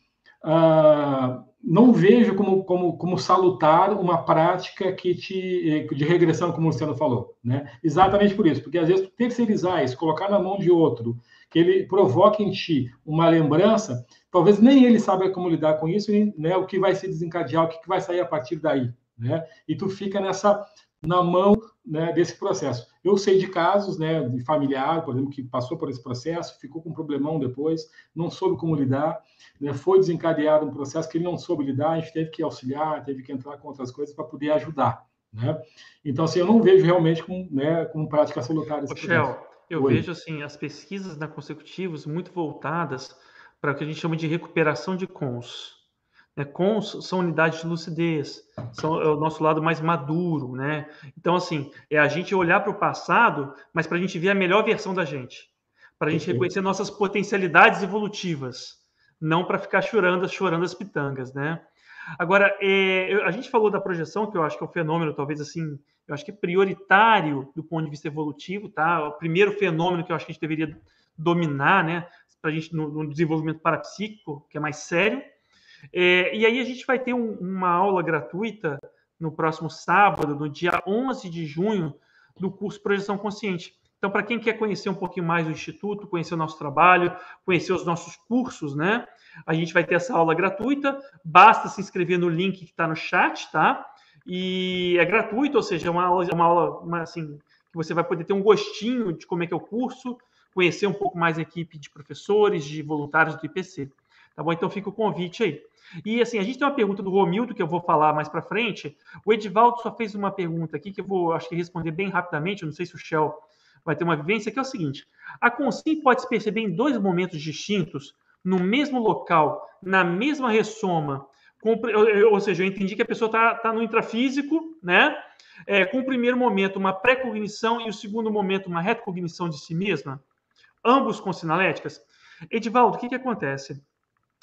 Uh, não vejo como, como, como salutar uma prática que te de regressão, como o Luciano falou, né? Exatamente por isso, porque às vezes terceirizar isso, colocar na mão de outro, que ele provoque em ti uma lembrança, talvez nem ele saiba como lidar com isso, né? O que vai se desencadear, o que vai sair a partir daí, né? E tu fica nessa na mão né, desse processo. Eu sei de casos, né, de familiar, por exemplo, que passou por esse processo, ficou com um problemão depois, não soube como lidar, né, foi desencadeado um processo que ele não soube lidar, a gente teve que auxiliar, teve que entrar com outras coisas para poder ajudar, né? Então, assim, eu não vejo realmente com, né, com prática esse Shell, eu Oi. vejo, assim, as pesquisas na consecutivos muito voltadas para o que a gente chama de recuperação de cons, né? Cons são unidades de lucidez, são é o nosso lado mais maduro, né? Então, assim, é a gente olhar para o passado, mas para a gente ver a melhor versão da gente, para a gente reconhecer nossas potencialidades evolutivas, não para ficar chorando, chorando as pitangas, né? Agora, é, a gente falou da projeção, que eu acho que é um fenômeno, talvez assim, eu acho que é prioritário do ponto de vista evolutivo, tá? O primeiro fenômeno que eu acho que a gente deveria dominar, né, para a gente no, no desenvolvimento parapsíquico, que é mais sério. É, e aí a gente vai ter um, uma aula gratuita no próximo sábado, no dia 11 de junho, do curso Projeção Consciente. Então, para quem quer conhecer um pouquinho mais do Instituto, conhecer o nosso trabalho, conhecer os nossos cursos, né? A gente vai ter essa aula gratuita. Basta se inscrever no link que está no chat, tá? E é gratuito, ou seja, é uma aula, uma aula uma, assim, que você vai poder ter um gostinho de como é que é o curso, conhecer um pouco mais a equipe de professores, de voluntários do IPC. Tá bom? Então fica o convite aí. E assim, a gente tem uma pergunta do Romildo que eu vou falar mais para frente. O Edivaldo só fez uma pergunta aqui que eu vou, acho que responder bem rapidamente. Eu não sei se o Shell vai ter uma vivência, que é o seguinte: a consciência pode se perceber em dois momentos distintos, no mesmo local, na mesma ressoma. Com, ou seja, eu entendi que a pessoa está tá no intrafísico, né? É, com o primeiro momento uma pré-cognição e o segundo momento uma retrocognição de si mesma, ambos com sinaléticas. Edivaldo, o que, que acontece?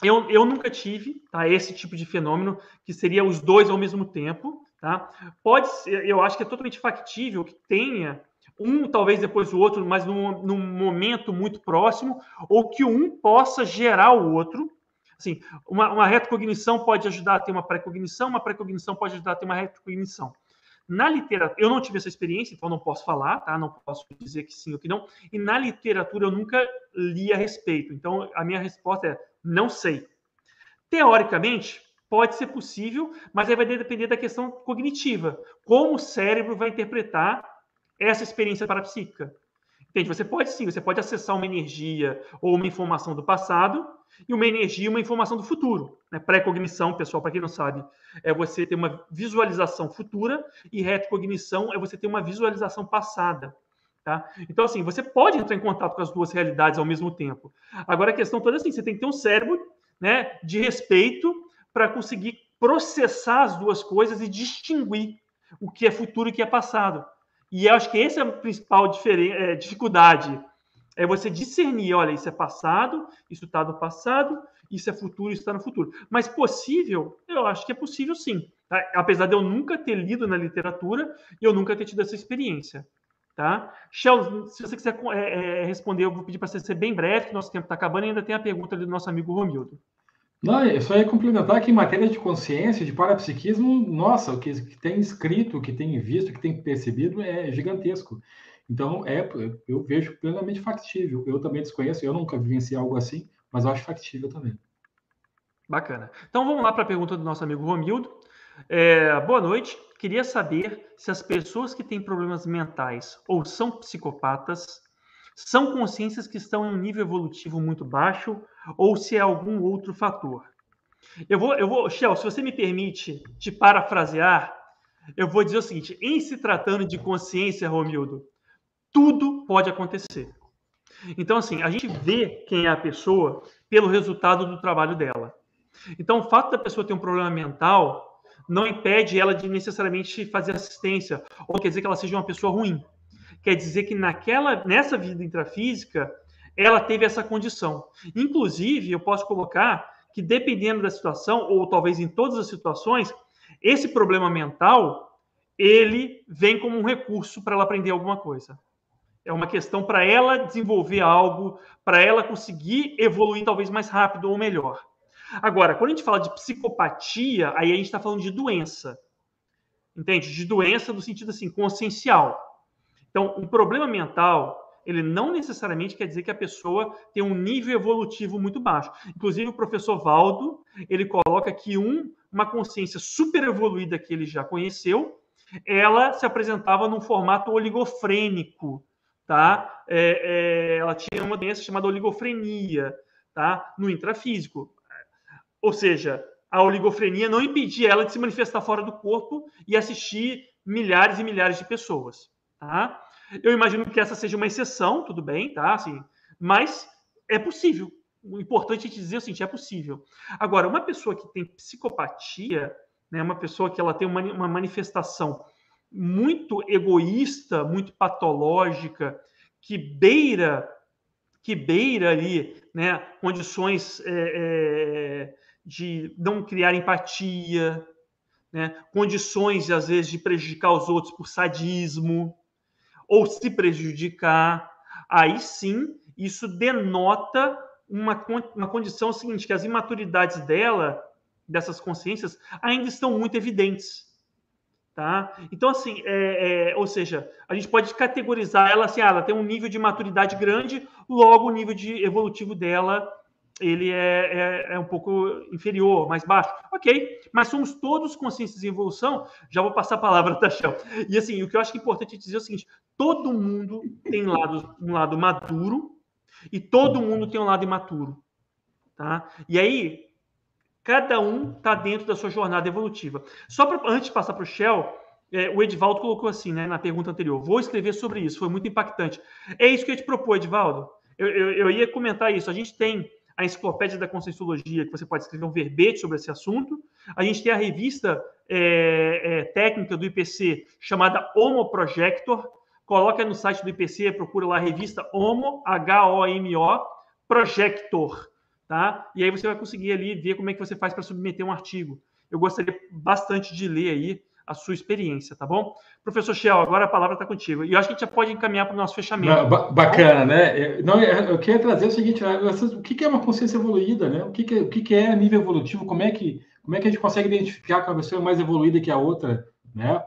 Eu, eu nunca tive tá, esse tipo de fenômeno, que seria os dois ao mesmo tempo. Tá? Pode ser, eu acho que é totalmente factível que tenha um, talvez depois o outro, mas num, num momento muito próximo, ou que um possa gerar o outro. Assim, uma, uma retrocognição pode ajudar a ter uma pré-cognição, uma pré-cognição pode ajudar a ter uma retrocognição. Na literatura, eu não tive essa experiência, então não posso falar, tá? Não posso dizer que sim ou que não. E na literatura eu nunca li a respeito. Então a minha resposta é não sei. Teoricamente, pode ser possível, mas aí vai depender da questão cognitiva. Como o cérebro vai interpretar essa experiência parapsíquica. Entende? Você pode sim, você pode acessar uma energia ou uma informação do passado e uma energia e uma informação do futuro. Né? Pré-cognição, pessoal, para quem não sabe, é você ter uma visualização futura e retrocognição é você ter uma visualização passada. Tá? Então, assim, você pode entrar em contato com as duas realidades ao mesmo tempo. Agora, a questão toda é assim, você tem que ter um cérebro né, de respeito para conseguir processar as duas coisas e distinguir o que é futuro e o que é passado. E eu acho que essa é a principal é, dificuldade. É você discernir, olha, isso é passado, isso está no passado, isso é futuro, isso está no futuro. Mas possível, eu acho que é possível sim. Tá? Apesar de eu nunca ter lido na literatura e eu nunca ter tido essa experiência. Tá? Shell, se você quiser é, é, responder, eu vou pedir para você ser bem breve, que nosso tempo está acabando e ainda tem a pergunta do nosso amigo Romildo. Não, é só ia complementar que em matéria de consciência, de parapsiquismo, nossa, o que, que tem escrito, o que tem visto, o que tem percebido é gigantesco. Então, é, eu vejo plenamente factível. Eu também desconheço, eu nunca vivenciei algo assim, mas eu acho factível também. Bacana. Então, vamos lá para a pergunta do nosso amigo Romildo. É, boa noite. Queria saber se as pessoas que têm problemas mentais ou são psicopatas são consciências que estão em um nível evolutivo muito baixo ou se é algum outro fator. Eu vou, eu vou, Shell, se você me permite te parafrasear, eu vou dizer o seguinte: em se tratando de consciência, Romildo, tudo pode acontecer. Então, assim, a gente vê quem é a pessoa pelo resultado do trabalho dela. Então, o fato da pessoa ter um problema mental não impede ela de necessariamente fazer assistência, ou quer dizer que ela seja uma pessoa ruim quer dizer que naquela, nessa vida intrafísica, ela teve essa condição. Inclusive, eu posso colocar que dependendo da situação, ou talvez em todas as situações, esse problema mental, ele vem como um recurso para ela aprender alguma coisa. É uma questão para ela desenvolver algo, para ela conseguir evoluir talvez mais rápido ou melhor. Agora, quando a gente fala de psicopatia, aí a gente está falando de doença. Entende? De doença no sentido assim, consciencial. Então, um problema mental, ele não necessariamente quer dizer que a pessoa tem um nível evolutivo muito baixo. Inclusive, o professor Valdo, ele coloca que um, uma consciência super evoluída que ele já conheceu, ela se apresentava num formato oligofrênico, tá? É, é, ela tinha uma doença chamada oligofrenia, tá? No intrafísico. Ou seja, a oligofrenia não impedia ela de se manifestar fora do corpo e assistir milhares e milhares de pessoas, tá? Eu imagino que essa seja uma exceção, tudo bem, tá? Assim, mas é possível. O importante é dizer o seguinte, é possível. Agora, uma pessoa que tem psicopatia, né, uma pessoa que ela tem uma, uma manifestação muito egoísta, muito patológica, que beira que beira ali né, condições é, é, de não criar empatia, né, condições, às vezes, de prejudicar os outros por sadismo, ou se prejudicar, aí sim isso denota uma, uma condição seguinte, que as imaturidades dela, dessas consciências, ainda estão muito evidentes. Tá? Então, assim, é, é, ou seja, a gente pode categorizar ela assim, ah, ela tem um nível de maturidade grande, logo o nível de evolutivo dela ele é, é, é, um pouco inferior, mais baixo. Ok, mas somos todos conscientes em evolução. Já vou passar a palavra, Shell? E assim, o que eu acho é importante dizer é o seguinte: todo mundo tem lado, um lado maduro e todo mundo tem um lado imaturo. Tá? E aí, Cada um está dentro da sua jornada evolutiva. Só para antes de passar para o Shell, é, o Edvaldo colocou assim, né, na pergunta anterior. Vou escrever sobre isso, foi muito impactante. É isso que eu te propus, Edvaldo. Eu, eu, eu ia comentar isso. A gente tem a Enciclopédia da Conscienciologia, que você pode escrever um verbete sobre esse assunto. A gente tem a revista é, é, técnica do IPC, chamada Homo Projector. Coloca no site do IPC, procura lá a revista Homo, H-O-M-O, Projector tá? E aí você vai conseguir ali ver como é que você faz para submeter um artigo. Eu gostaria bastante de ler aí a sua experiência, tá bom? Professor Shell, agora a palavra está contigo. E eu acho que a gente já pode encaminhar para o nosso fechamento. bacana, né? Não, eu queria trazer o seguinte: né? o que é uma consciência evoluída, né? O que é, o que é nível evolutivo? Como é que como é que a gente consegue identificar que uma pessoa é mais evoluída que a outra, né?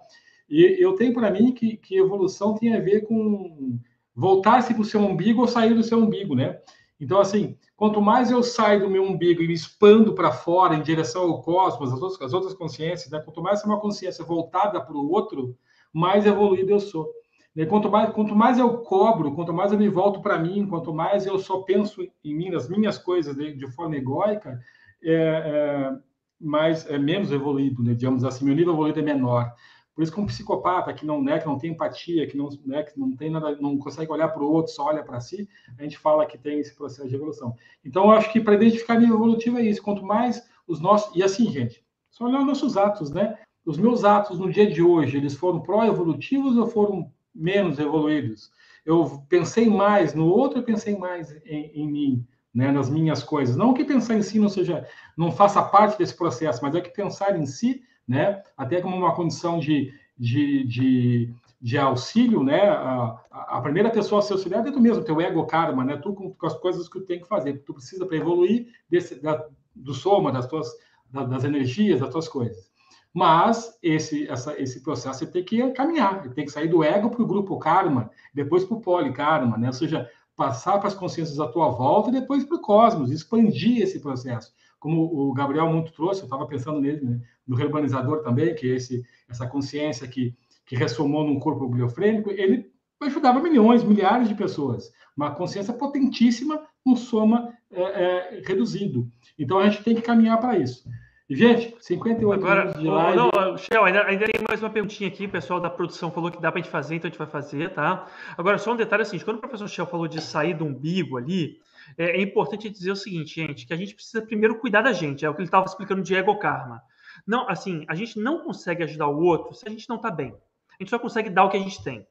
E eu tenho para mim que, que evolução tem a ver com voltar-se para o seu umbigo ou sair do seu umbigo, né? Então, assim, quanto mais eu saio do meu umbigo e me expando para fora em direção ao cosmos, as outras, as outras consciências, né? quanto mais é uma consciência voltada para o outro, mais evoluído eu sou. E quanto mais, quanto mais eu cobro, quanto mais eu me volto para mim, quanto mais eu só penso em mim, nas minhas coisas de, de forma egóica, é, é, mais, é menos evoluído, né? digamos assim, meu nível evoluído é menor. Por isso que um psicopata que não, né, que não tem empatia, que não, né, que não tem nada, não consegue olhar para o outro, só olha para si, a gente fala que tem esse processo de evolução. Então, eu acho que para identificar nível evolutivo é isso. Quanto mais os nossos. E assim, gente, só olhar os nossos atos, né? Os meus atos no dia de hoje, eles foram pró-evolutivos ou foram menos evoluídos? Eu pensei mais no outro, eu pensei mais em, em mim. Né, nas minhas coisas. Não que pensar em si não seja, não faça parte desse processo, mas é que pensar em si né? Até como uma condição de, de, de, de auxílio, né? A, a, primeira pessoa a ser auxiliar é tu mesmo, teu ego karma, né? Tu com, com as coisas que tu tem que fazer, tu precisa para evoluir desse, da, do soma das tuas da, das energias, das tuas coisas. Mas esse, essa, esse processo você tem que caminhar, tem que sair do ego para o grupo karma, depois para o polikarma, né? Ou seja, passar para as consciências à tua volta e depois para o cosmos, expandir esse processo como o Gabriel muito trouxe, eu estava pensando nele, né, no reurbanizador também, que é esse, essa consciência que, que ressomou num corpo biofrênico, ele ajudava milhões, milhares de pessoas. Uma consciência potentíssima, um soma é, é, reduzido. Então a gente tem que caminhar para isso. E, gente, 58 Agora, minutos de live. Não, Shell, ainda, ainda tem mais uma perguntinha aqui. O pessoal da produção falou que dá para a gente fazer, então a gente vai fazer, tá? Agora, só um detalhe assim: quando o professor Shell falou de sair do umbigo ali, é, é, importante dizer o seguinte, gente, que a gente precisa primeiro cuidar da gente, é o que ele estava explicando de ego karma. Não, assim, a gente não consegue ajudar o outro se a gente não está bem. A gente só consegue dar o que a gente tem.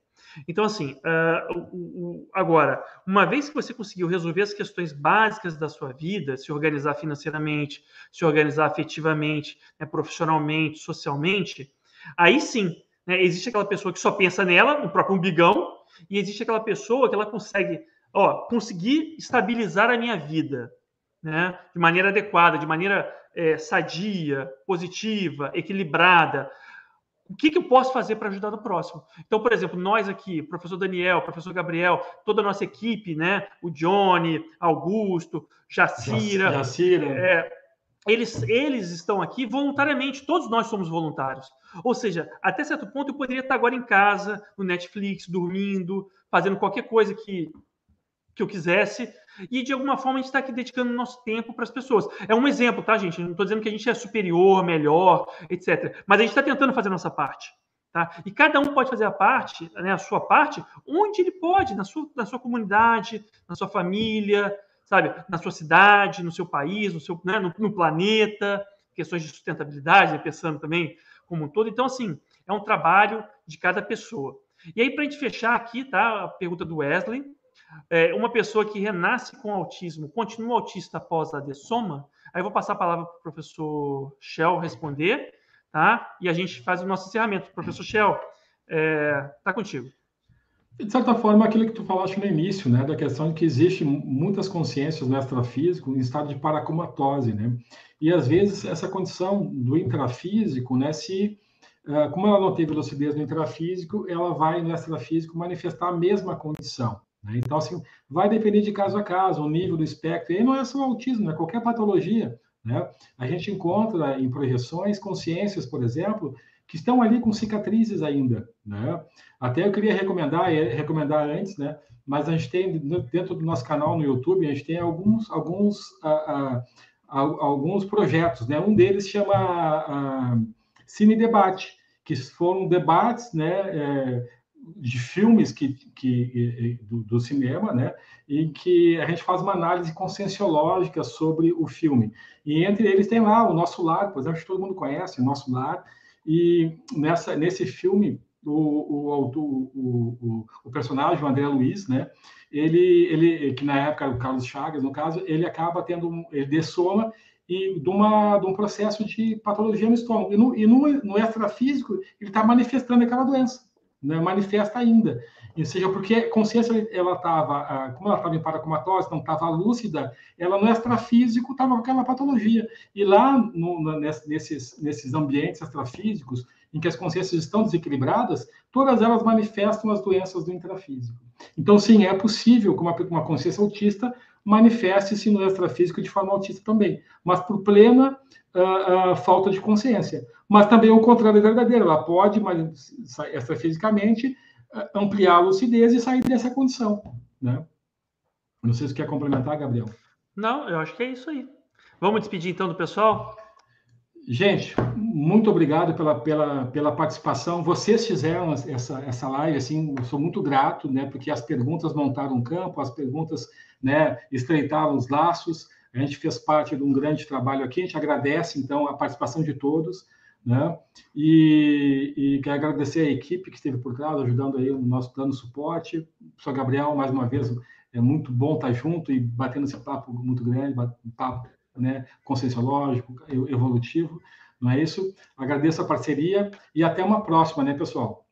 Então, assim, uh, agora, uma vez que você conseguiu resolver as questões básicas da sua vida, se organizar financeiramente, se organizar afetivamente, né, profissionalmente, socialmente, aí sim, né, existe aquela pessoa que só pensa nela, no próprio umbigão, e existe aquela pessoa que ela consegue ó, conseguir estabilizar a minha vida. Né, de maneira adequada, de maneira é, sadia, positiva, equilibrada. O que, que eu posso fazer para ajudar no próximo? Então, por exemplo, nós aqui, professor Daniel, professor Gabriel, toda a nossa equipe, né? O Johnny, Augusto, Jacira, Jacira. É, eles, eles estão aqui voluntariamente, todos nós somos voluntários. Ou seja, até certo ponto eu poderia estar agora em casa, no Netflix, dormindo, fazendo qualquer coisa que, que eu quisesse, e de alguma forma a gente está aqui dedicando nosso tempo para as pessoas. É um exemplo, tá, gente? não estou dizendo que a gente é superior, melhor, etc. Mas a gente está tentando fazer a nossa parte. Tá? E cada um pode fazer a parte, né, a sua parte, onde ele pode, na sua, na sua comunidade, na sua família, sabe, na sua cidade, no seu país, no, seu, né, no, no planeta, questões de sustentabilidade, né, pensando também como um todo. Então, assim, é um trabalho de cada pessoa. E aí, para a gente fechar aqui, tá, a pergunta do Wesley, é, uma pessoa que renasce com autismo continua autista após a dessoma? Aí eu vou passar a palavra para o professor Shell responder, tá? E a gente faz o nosso encerramento. Professor Shell, é, tá contigo. De certa forma, aquilo que tu falaste no início, né, da questão de que existe muitas consciências no extrafísico em estado de paracomatose, né? E às vezes essa condição do intrafísico, né, se uh, como ela não tem lucidez no intrafísico, ela vai no extrafísico manifestar a mesma condição. Né? Então, assim, vai depender de caso a caso, o nível do espectro. E não é só o autismo, é qualquer patologia. Né? A gente encontra em projeções consciências, por exemplo, que estão ali com cicatrizes ainda. Né? Até eu queria recomendar, recomendar antes, né? mas a gente tem dentro do nosso canal no YouTube, a gente tem alguns, alguns, alguns projetos. Né? Um deles chama uh, Cine Debate, que foram debates né, é, de filmes que, que do, do, cinema, né, em que a gente faz uma análise conscienciológica sobre o filme. E entre eles tem lá o Nosso Lar, por exemplo, que todo mundo conhece, o Nosso Lar. E nessa nesse filme o, o, o, o personagem, o André Luiz, né, ele, ele que na época era o Carlos Chagas, no caso, ele acaba tendo ele dessoma e de, uma, de um processo de patologia no estômago. E no, e no, no extrafísico, ele está manifestando aquela doença né, manifesta ainda. Ou seja, porque a consciência, ela estava, como ela estava em paracomatose, não estava lúcida, ela no extrafísico estava com aquela patologia. E lá, no, nesses, nesses ambientes extrafísicos, em que as consciências estão desequilibradas, todas elas manifestam as doenças do intrafísico. Então, sim, é possível que uma consciência autista manifeste-se no extrafísico de forma autista também, mas por plena uh, uh, falta de consciência. Mas também o contrário é verdadeiro, ela pode, extrafisicamente, uh, ampliar a lucidez e sair dessa condição. Né? Não sei se quer complementar, Gabriel. Não, eu acho que é isso aí. Vamos despedir então do pessoal? Gente, muito obrigado pela, pela, pela participação. Vocês fizeram essa, essa live, assim, sou muito grato, né? Porque as perguntas montaram um campo, as perguntas né, estreitaram os laços. A gente fez parte de um grande trabalho aqui. A gente agradece, então, a participação de todos. Né? E, e quero agradecer a equipe que esteve por trás, ajudando aí o nosso plano suporte. O professor Gabriel, mais uma vez, é muito bom estar junto e batendo esse papo muito grande, papo né, conscienciológico, evolutivo, não é isso? Agradeço a parceria e até uma próxima, né, pessoal?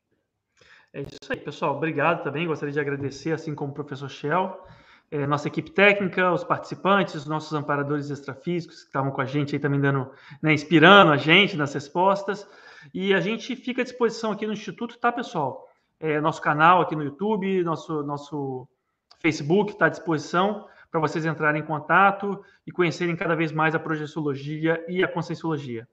É isso aí, pessoal. Obrigado também. Gostaria de agradecer, assim como o professor Shell, é, nossa equipe técnica, os participantes, os nossos amparadores extrafísicos que estavam com a gente aí também dando, né, inspirando a gente nas respostas. E a gente fica à disposição aqui no Instituto, tá, pessoal? É, nosso canal aqui no YouTube, nosso, nosso Facebook está à disposição para vocês entrarem em contato e conhecerem cada vez mais a projeciologia e a conscienciologia.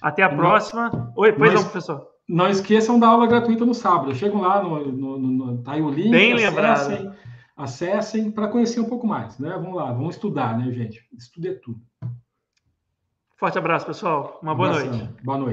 Até a não, próxima. Oi, pois não, professor. Não esqueçam da aula gratuita no sábado. Chegam lá no, no, no tá aí o link. Bem lembrado. Acessem para conhecer um pouco mais, né? Vamos lá, vamos estudar, né, gente? Estudo é tudo. Forte abraço, pessoal. Uma boa noite. Boa noite.